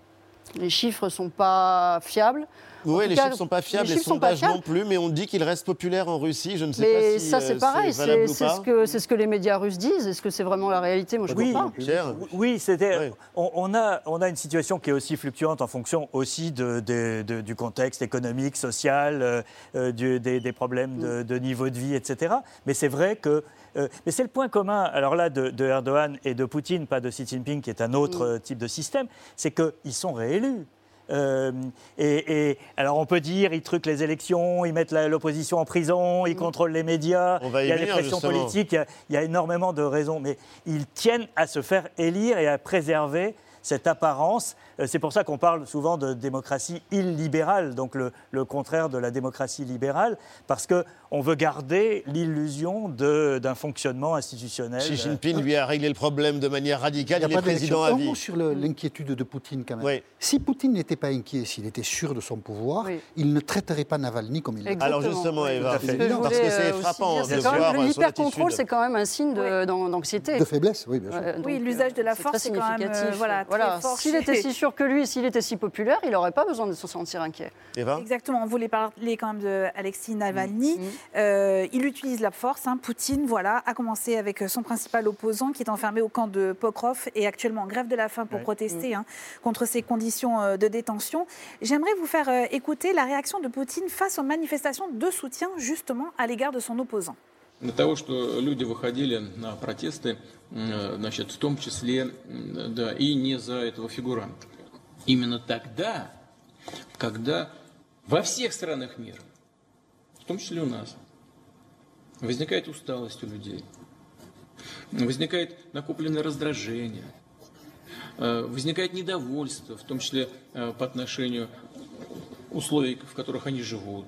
Les chiffres ne sont pas fiables. Oui, les cas, chiffres sont pas fiables, les, chiffres sont pas sondages fiables. non plus, mais on dit qu'il reste populaire en Russie. Je ne sais Mais pas si ça, c'est euh, pareil. C'est ce, que- c'est ce que les médias russes disent. Est-ce que c'est vraiment la réalité? Moi, je ne Oui, crois pas. Pierre Oui, c'était. On, on a, on a une situation qui est aussi fluctuante en fonction aussi de, de- de- du contexte économique, social, euh, du- des, des problèmes de, de niveau de vie, etc. Mais c'est vrai que. Euh, mais c'est le point commun, alors là, de, de Erdogan et de Poutine, pas de Xi Jinping, qui est un autre euh, type de système, c'est qu'ils sont réélus. Euh, et, et- alors on peut dire, ils truquent les élections, ils mettent l'opposition en prison, ils contrôlent les médias, il y a des venir, pressions justement. politiques, il y, a, il y a énormément de raisons, mais ils tiennent à se faire élire et à préserver cette apparence. Euh, C'est pour ça qu'on parle souvent de démocratie illibérale, donc le, le contraire de la démocratie libérale, parce qu'on veut garder l'illusion de- d'un fonctionnement institutionnel. Xi Jinping lui a réglé le problème de manière radicale. Il Il, n'y a est président à Un vie. mot sur l'inquiétude de Poutine, quand même. Si Poutine n'était pas inquiet, s'il était sûr de son pouvoir, il ne traiterait pas Navalny comme il l'a fait. Alors justement, Eva, parce que c'est euh, frappant dire, de c'est quand même- voir euh, son L'hyper-contrôle, attitude. c'est quand même un signe d'anxiété. De faiblesse, oui, bien sûr. Donc, Oui, l'usage de la force, très c'est quand même, euh, significatif. voilà, très fort S'il était si sûr que lui, s'il était si populaire, il n'aurait pas besoin de se sentir inquiet. Exactement, on voulait parler quand même de Alexis Navalny. Mm. Euh, il utilise la force. hein. Poutine, voilà, a commencé avec son principal opposant qui est enfermé au camp de Pokrov et actuellement en grève de la faim pour Ouais. protester Mm. hein, contre ces conditions euh, de détention. J'aimerais vous faire euh, écouter la réaction de Poutine face aux manifestations de soutien justement à l'égard de son opposant. Для того, что люди выходили на протесты, э, значит, в том числе, м, да, и не за этого фигуранта. Именно тогда, когда во всех странах мира, в том числе у нас, возникает усталость у людей, возникает накопленное раздражение, э, возникает недовольство, в том числе э, по отношению условий, в которых они живут.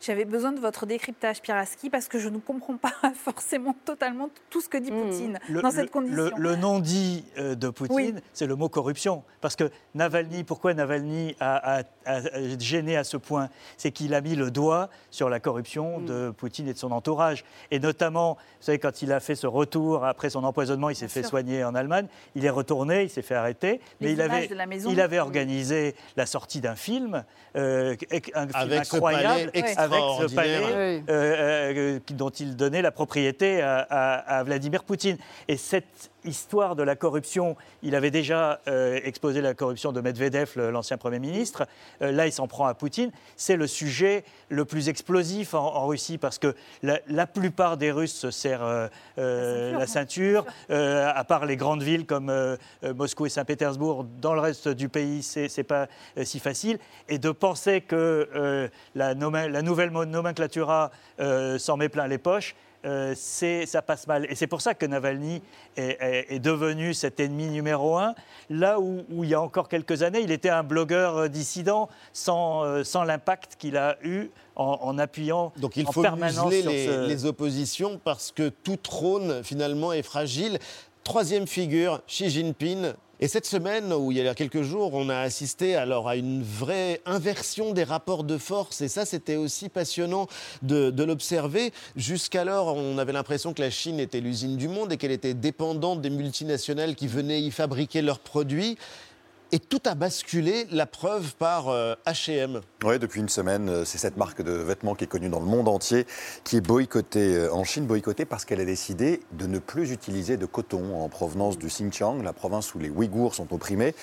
J'avais besoin de votre décryptage, Pieraski, parce que je ne comprends pas forcément totalement tout ce que dit Poutine Le- dans cette condition. Le, le non-dit euh, de Poutine, Oui. c'est le mot corruption. Parce que Navalny, pourquoi Navalny a, a- a gêné à ce point? C'est qu'il a mis le doigt sur la corruption de Poutine et de son entourage. Et notamment, vous savez, quand il a fait ce retour après son empoisonnement, il s'est fait sûr. soigner en Allemagne, il est retourné, il s'est fait arrêter. Les mais il avait, de la maison. il avait organisé la sortie d'un film, euh, un film Avec ce incroyable, palais avec ce palais Oui. euh, euh, qui- dont il donnait la propriété à, à- à Vladimir Poutine. Et cette histoire de la corruption, il avait déjà euh, exposé la corruption de Medvedev, l'ancien Premier ministre. Euh, là, il s'en prend à Poutine. C'est le sujet le plus explosif en, en Russie parce que la, la plupart des Russes se serrent euh, la ceinture, à part les grandes villes comme Moscou et Saint-Pétersbourg. Dans le reste du pays, c'est pas si facile. Et de penser que la, la nouvelle nomenclatura s'en met plein les poches, euh, c'est- ça passe mal. Et c'est pour ça que Navalny est, est- est devenu cet ennemi numéro un, là où, où il y a encore quelques années, il était un blogueur euh, dissident sans, euh, sans l'impact qu'il a eu en, en appuyant Donc il en faut permanence museler sur les, ce... les oppositions parce que tout trône finalement est fragile. Troisième figure, Xi Jinping. Et cette semaine, où il y a quelques jours, on a assisté alors à une vraie inversion des rapports de force. Et ça, c'était aussi passionnant de, de l'observer. Jusqu'alors, on avait l'impression que la Chine était l'usine du monde et qu'elle était dépendante des multinationales qui venaient y fabriquer leurs produits. Et tout a basculé, la preuve par H&M. Oui, depuis une semaine, euh, c'est cette marque de vêtements qui est connue dans le monde entier, qui est boycottée euh, en Chine, boycottée parce qu'elle a décidé de ne plus utiliser de coton en provenance du Xinjiang, la province où les Ouïghours sont opprimés.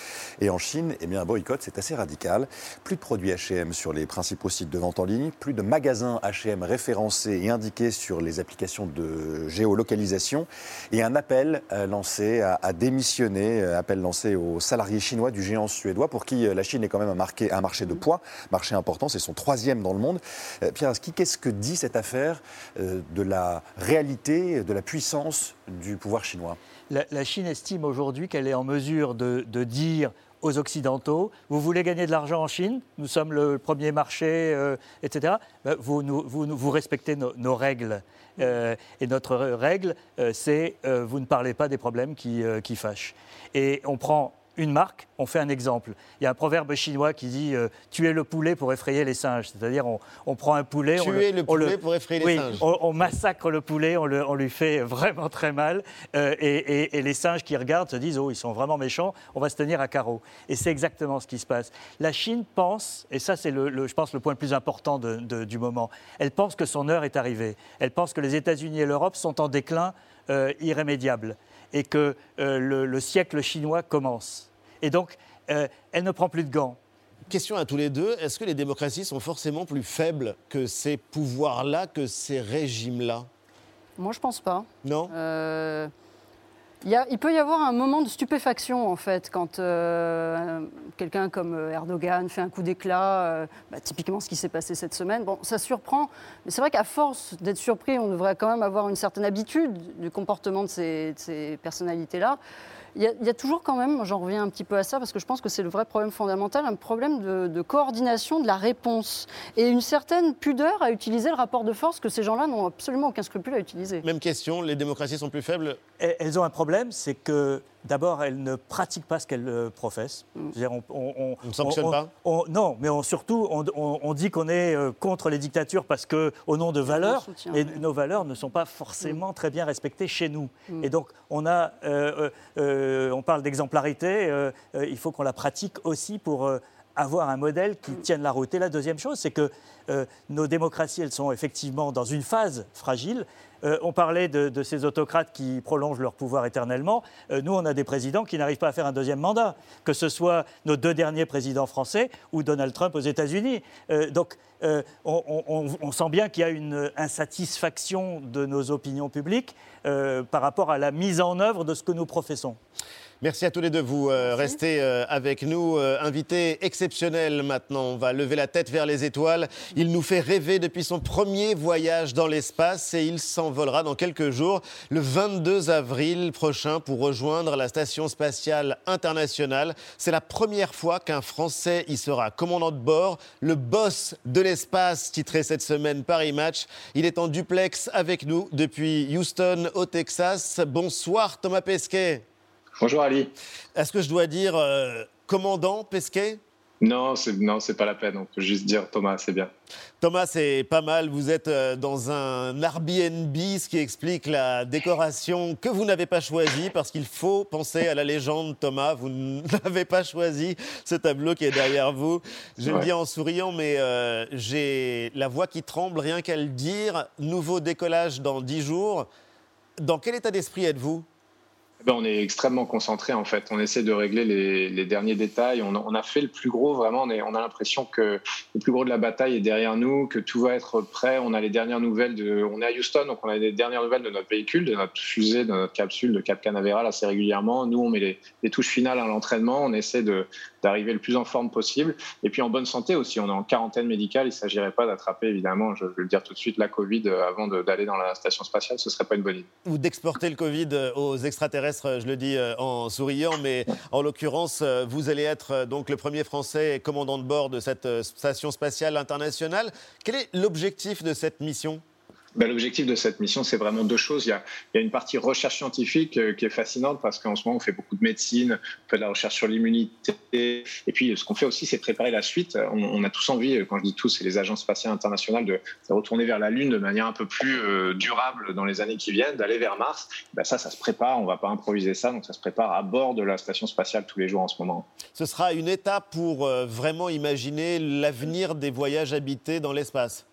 Et en Chine, eh bien, un boycott, c'est assez radical. Plus de produits H&M sur les principaux sites de vente en ligne, plus de magasins H&M référencés et indiqués sur les applications de géolocalisation, et un appel lancé à, à démissionner, appel lancé aux salariés chinois du géant suédois, pour qui euh, la Chine est quand même un, marqué- un marché de poids, marché important, c'est son troisième dans le monde. Euh, Pierre Aski, qu'est-ce que dit cette affaire euh, de la réalité, de la puissance du pouvoir chinois? La, la Chine estime aujourd'hui qu'elle est en mesure de, de dire aux Occidentaux, vous voulez gagner de l'argent en Chine, nous sommes le premier marché, euh, etc. Ben, vous, nous- vous, nous- vous respectez nos, nos règles. Euh, et notre règle, euh, c'est vous ne parlez pas des problèmes qui, qui fâchent. Et on prend une marque, on fait un exemple. Il y a un proverbe chinois qui dit euh, tuer le poulet pour effrayer les singes. C'est-à-dire, on, prend un poulet. Tuer le poulet pour effrayer les singes. On, on, massacre le poulet, on, on, lui fait vraiment très mal. Euh, et, les singes qui regardent se disent oh, ils sont vraiment méchants, on va se tenir à carreau. Et c'est exactement ce qui se passe. La Chine pense, et ça, c'est, le, je pense, le point le plus important du moment, elle pense que son heure est arrivée. Elle pense que les États-Unis et l'Europe sont en déclin euh, irrémédiable et que le siècle chinois commence. Et donc, euh, elle ne prend plus de gants. Question à tous les deux, est-ce que les démocraties sont forcément plus faibles que ces pouvoirs-là, que ces régimes-là? Moi, je pense pas. Non? Euh, il, peut y avoir un moment de stupéfaction, en fait, quand euh, quelqu'un comme Erdogan fait un coup d'éclat, bah, typiquement ce qui s'est passé cette semaine. Bon, ça surprend, mais c'est vrai qu'à force d'être surpris, on devrait quand même avoir une certaine habitude du comportement de ces personnalités-là. Il y, a, toujours quand même, j'en reviens un petit peu à ça parce que je pense que c'est le vrai problème fondamental, un problème de, coordination de la réponse et une certaine pudeur à utiliser le rapport de force que ces gens-là n'ont absolument aucun scrupule à utiliser. Même question, les démocraties sont plus faibles? Elles ont un problème, c'est que D'abord, elles ne pratiquent pas ce qu'elles euh, professent. Mm. on, ne sanctionne pas Non, mais surtout, on, dit qu'on est euh, contre les dictatures parce que, au nom de valeurs, et nos valeurs ne sont pas forcément mm. très bien respectées chez nous. Mm. Et donc, on, a, euh, on parle d'exemplarité, il faut qu'on la pratique aussi pour avoir un modèle qui tienne la route. Et la deuxième chose, c'est que nos démocraties, elles sont effectivement dans une phase fragile. Euh, on parlait de, ces autocrates qui prolongent leur pouvoir éternellement. Euh, nous, on a des présidents qui n'arrivent pas à faire un deuxième mandat, que ce soit nos deux derniers présidents français ou Donald Trump aux États-Unis. Euh, donc, on, sent bien qu'il y a une insatisfaction de nos opinions publiques par rapport à la mise en œuvre de ce que nous professons. Merci à tous les deux. Vous euh, restez euh, avec nous. Euh, invité exceptionnel maintenant. On va lever la tête vers les étoiles. Il nous fait rêver depuis son premier voyage dans l'espace et il s'envolera dans quelques jours, le 22 avril prochain, pour rejoindre la Station spatiale internationale. C'est la première fois qu'un Français y sera commandant de bord. Le boss de l'espace, titré cette semaine Paris Match. Il est en duplex avec nous depuis Houston, au Texas. Bonsoir Thomas Pesquet. Bonjour Ali. Est-ce que je dois dire euh, commandant Pesquet? Non, c'est non, c'est pas la peine. On peut juste dire Thomas, c'est bien. Thomas, c'est pas mal. Vous êtes euh, dans un Airbnb, ce qui explique la décoration que vous n'avez pas choisie, parce qu'il faut penser à la légende. Thomas, vous n'avez pas choisi ce tableau qui est derrière vous. Je le dis en souriant, mais euh, j'ai la voix qui tremble rien qu'à le dire. Nouveau décollage dans dix jours. Dans quel état d'esprit êtes-vous? On est extrêmement concentré en fait. On essaie de régler les, derniers détails. On a, fait le plus gros vraiment. On, a l'impression que le plus gros de la bataille est derrière nous, que tout va être prêt. On a les dernières nouvelles de. On est à Houston, donc on a les dernières nouvelles de notre véhicule, de notre fusée, de notre capsule, de Cap Canaveral assez régulièrement. Nous, on met les, touches finales à l'entraînement. On essaie d'arriver le plus en forme possible. Et puis en bonne santé aussi. On est en quarantaine médicale. Il ne s'agirait pas d'attraper, évidemment, je vais le dire tout de suite, la Covid avant d'aller dans la station spatiale. Ce ne serait pas une bonne idée. Ou d'exporter le Covid aux extraterrestres, je le dis euh, en souriant. Mais en l'occurrence, vous allez être donc le premier Français commandant de bord de cette station spatiale internationale. Quel est l'objectif de cette mission? Ben, L'objectif de cette mission, c'est vraiment deux choses. Il y, a, il y, a, une partie recherche scientifique euh, qui est fascinante parce qu'en ce moment, on fait beaucoup de médecine, on fait de la recherche sur l'immunité. Et puis, ce qu'on fait aussi, c'est préparer la suite. On, a tous envie, quand je dis tous, c'est les agences spatiales internationales, de, retourner vers la Lune de manière un peu plus euh, durable dans les années qui viennent, d'aller vers Mars. Ben, ça, ça se prépare. On ne va pas improviser ça. Donc, ça se prépare à bord de la station spatiale tous les jours en ce moment. Ce sera une étape pour euh, vraiment imaginer l'avenir des voyages habités dans l'espace.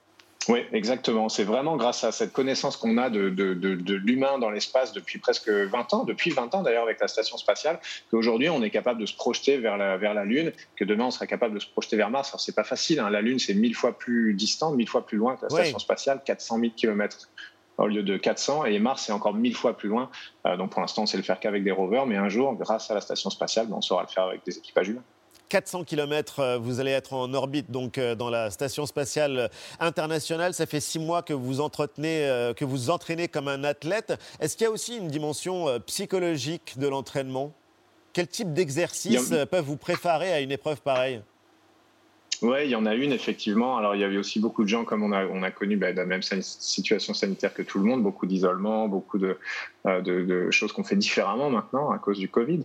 Oui, exactement. C'est vraiment grâce à cette connaissance qu'on a de, de, l'humain dans l'espace depuis presque 20 ans, depuis 20 ans d'ailleurs avec la station spatiale, qu'aujourd'hui on est capable de se projeter vers la, vers la Lune, que demain on sera capable de se projeter vers Mars. Alors c'est pas facile, hein. la Lune c'est mille fois plus distant, mille fois plus loin que la station spatiale, 400 000 km au lieu de 400, et Mars est encore mille fois plus loin. Euh, donc pour l'instant on sait le faire qu'avec des rovers, mais un jour, grâce à la station spatiale, ben, on saura le faire avec des équipages humains. 400 km, euh, vous allez être en orbite donc euh, dans la station spatiale internationale. Ça fait six mois que vous entretenez, euh, que vous entraînez comme un athlète. Est-ce qu'il y a aussi une dimension psychologique de l'entraînement? Quel type d'exercice peuvent vous préparer à une épreuve pareille? Oui, il y en a une, effectivement. Alors, il y avait aussi beaucoup de gens, comme on a, on a connu bah, la même situation sanitaire que tout le monde, beaucoup d'isolement, beaucoup de, euh, de, choses qu'on fait différemment maintenant à cause du Covid.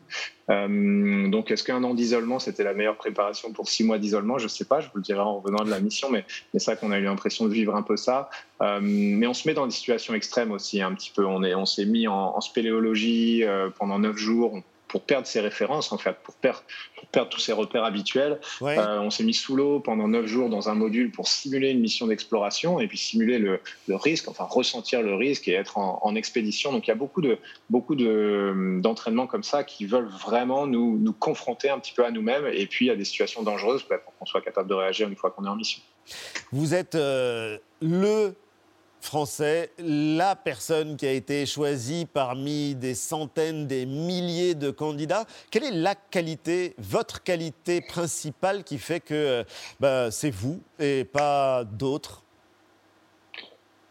Euh, donc, est-ce qu'un an d'isolement, c'était la meilleure préparation pour six mois d'isolement? Je ne sais pas, je vous le dirai en revenant de la mission, mais, c'est ça qu'on a eu l'impression de vivre un peu ça. Euh, mais on se met dans des situations extrêmes aussi, un petit peu. On s'est on mis en, en spéléologie pendant neuf jours pour perdre ses références, en fait, pour perdre, pour perdre tous ses repères habituels. Euh, on s'est mis sous l'eau pendant neuf jours dans un module pour simuler une mission d'exploration et puis simuler le, risque, enfin ressentir le risque et être en, expédition. Donc il y a beaucoup de beaucoup d'entraînements comme ça qui veulent vraiment nous, nous confronter un petit peu à nous-mêmes et puis à des situations dangereuses pour qu'on soit capable de réagir une fois qu'on est en mission. Vous êtes euh, le français, la personne qui a été choisie parmi des centaines, des milliers de candidats. Quelle est la qualité, votre qualité principale qui fait que euh, bah, c'est vous et pas d'autres?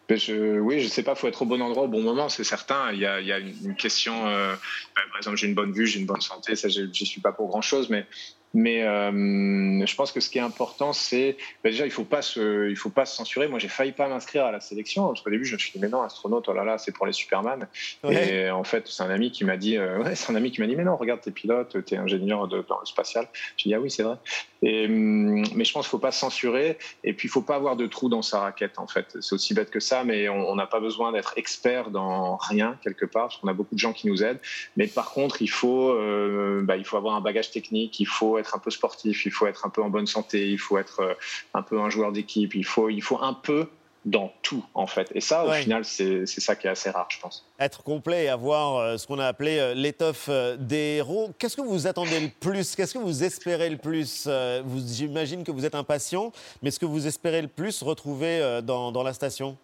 Ben, oui, je ne sais pas, il faut être au bon endroit au bon moment, c'est certain. Il y a, une, question, euh, ben, par exemple, j'ai une bonne vue, j'ai une bonne santé, ça, je n'y suis pas pour grand-chose, mais mais euh, je pense que ce qui est important, c'est bah, déjà il faut pas se, il faut pas se censurer. Moi, j'ai failli pas m'inscrire à la sélection parce qu'au début, je me suis dit mais non, astronaute, oh là là, c'est pour les Superman. Et en fait, c'est un ami qui m'a dit, euh, ouais, c'est un ami qui m'a dit mais non, regarde, t'es pilote, t'es ingénieur de, dans le spatial. J'ai dit ah oui, c'est vrai. Et, hum, mais je pense qu'il faut pas censurer et puis il faut pas avoir de trou dans sa raquette. En fait, c'est aussi bête que ça, mais on n'a pas besoin d'être expert dans rien quelque part parce qu'on a beaucoup de gens qui nous aident. Mais par contre, il faut, euh, bah, il faut avoir un bagage technique, il faut être un peu sportif, il faut être un peu en bonne santé, il faut être euh, un peu un joueur d'équipe, il faut, il faut un peu dans tout, en fait. Et ça, au final, c'est ça qui est assez rare, je pense. Être complet et avoir euh, ce qu'on a appelé euh, l'étoffe des héros. Qu'est-ce que vous attendez le plus? Qu'est-ce que vous espérez le plus? J'imagine que vous êtes impatient, mais ce que vous espérez le plus retrouver dans, dans la station?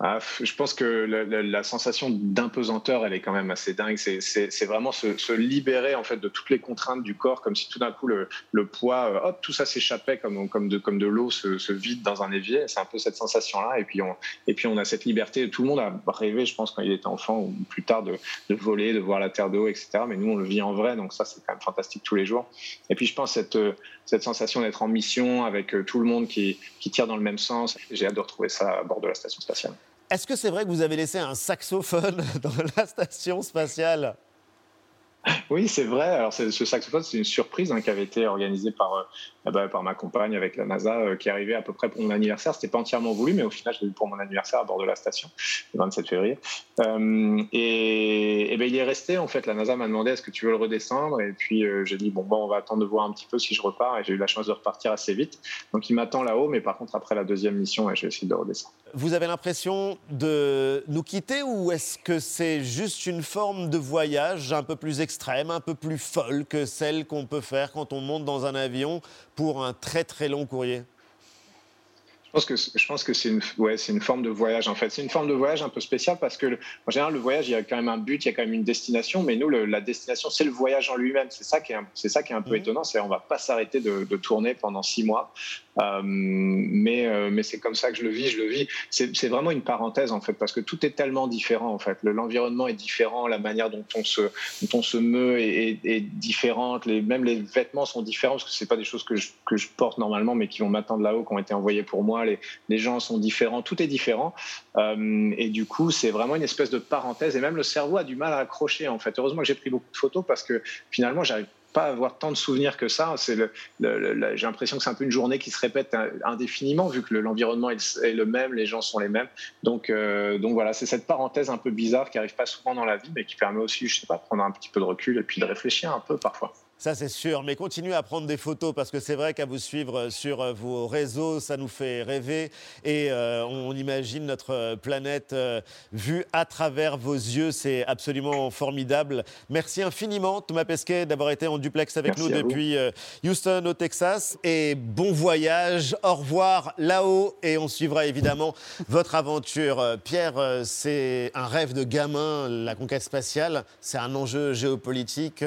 Ah, je pense que la, sensation d'impesanteur, elle est quand même assez dingue. C'est vraiment se, libérer en fait de toutes les contraintes du corps, comme si tout d'un coup le, poids, euh, hop, tout ça s'échappait comme, de, de l'eau se, vide dans un évier. C'est un peu cette sensation-là. Et puis on a cette liberté. Tout le monde a rêvé, je pense, quand il était enfant ou plus tard, de, voler, de voir la terre d'eau, etc. Mais nous, on le vit en vrai, donc ça, c'est quand même fantastique tous les jours. Et puis je pense cette cette sensation d'être en mission avec euh, tout le monde qui tire dans le même sens. J'ai hâte de retrouver ça à bord de la station spatiale. Est-ce que c'est vrai que vous avez laissé un saxophone dans la station spatiale? Oui, c'est vrai. Alors, ce saxophone, c'est une surprise hein, qui avait été organisée par, euh, ben, par ma compagne avec la NASA, euh, qui arrivait à peu près pour mon anniversaire. C'était pas entièrement voulu, mais au final, je l'ai eu pour mon anniversaire à bord de la station, le 27 février. Euh, et, ben, il est resté, en fait. La NASA m'a demandé est-ce que tu veux le redescendre? Et puis, j'ai dit bon, bon, on va attendre de voir un petit peu si je repars. Et j'ai eu la chance de repartir assez vite. Donc, il m'attend là-haut, mais par contre, après la deuxième mission, je vais essayer de redescendre. Vous avez l'impression de nous quitter ou est-ce que c'est juste une forme de voyage un peu plus extrême, un peu plus folle que celle qu'on peut faire quand on monte dans un avion pour un très très long courrier pense que je pense que c'est une ouais c'est une forme de voyage en fait. C'est une forme de voyage un peu spéciale parce que en général le voyage il y a quand même un but il y a quand même une destination mais nous la destination c'est le voyage en lui-même. C'est ça qui est c'est ça qui est un peu mmh. étonnant c'est on va pas s'arrêter de, de, tourner pendant six mois. Euh, mais euh, mais c'est comme ça que je le vis je le vis. C'est vraiment une parenthèse en fait parce que tout est tellement différent en fait. L'environnement est différent la manière dont on se dont on se meut est, est, différente les même les vêtements sont différents parce que c'est pas des choses que je, que je porte normalement mais qui vont m'attendre là-haut qui ont été envoyés pour moi les, gens sont différents, tout est différent. Euh, et du coup, c'est vraiment une espèce de parenthèse. Et même le cerveau a du mal à accrocher, en fait. Heureusement que j'ai pris beaucoup de photos parce que finalement, j'arrive pas à avoir tant de souvenirs que ça. J'ai l'impression que c'est un peu une journée qui se répète indéfiniment vu que l'environnement est le même, les gens sont les mêmes. Donc, euh, donc voilà, c'est cette parenthèse un peu bizarre qui arrive pas souvent dans la vie, mais qui permet aussi, je sais pas, prendre un petit peu de recul et puis de réfléchir un peu parfois. Ça, c'est sûr. Mais continuez à prendre des photos parce que c'est vrai qu'à vous suivre sur euh, vos réseaux, ça nous fait rêver. Et euh, on imagine notre planète euh, vue à travers vos yeux. C'est absolument formidable. Merci infiniment, Thomas Pesquet, d'avoir été en duplex avec nous depuis Houston, au Texas. Et bon voyage. Au revoir là-haut. Et on suivra évidemment votre aventure. Pierre, c'est un rêve de gamin, la conquête spatiale. C'est un enjeu géopolitique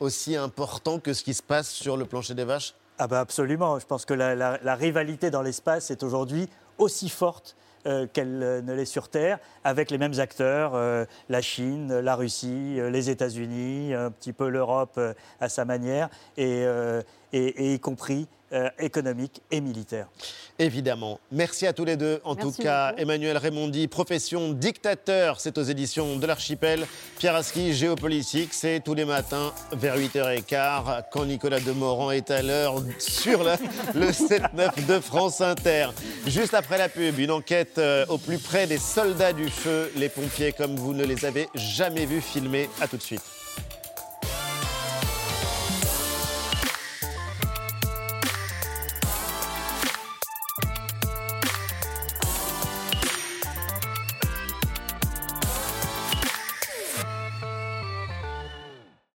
aussi important que ce qui se passe sur le plancher des vaches? Ah bah Absolument. Je pense que la, rivalité dans l'espace est aujourd'hui aussi forte euh, qu'elle euh, ne l'est sur Terre, avec les mêmes acteurs, euh, la Chine, la Russie, les États-Unis, un petit peu l'Europe à sa manière, et, et, y compris euh, économique et militaire. Évidemment. Merci à tous les deux. En Merci tout cas, beaucoup. Emmanuel Raimondi, profession dictateur, c'est aux éditions de l'Archipel. Pierre Aski, géopolitique, c'est tous les matins vers 8h15 quand Nicolas Demorand est à l'heure sur la- le 7-9 de France Inter. Juste après la pub, une enquête euh, au plus près des soldats du feu, les pompiers comme vous ne les avez jamais vus filmer. À tout de suite.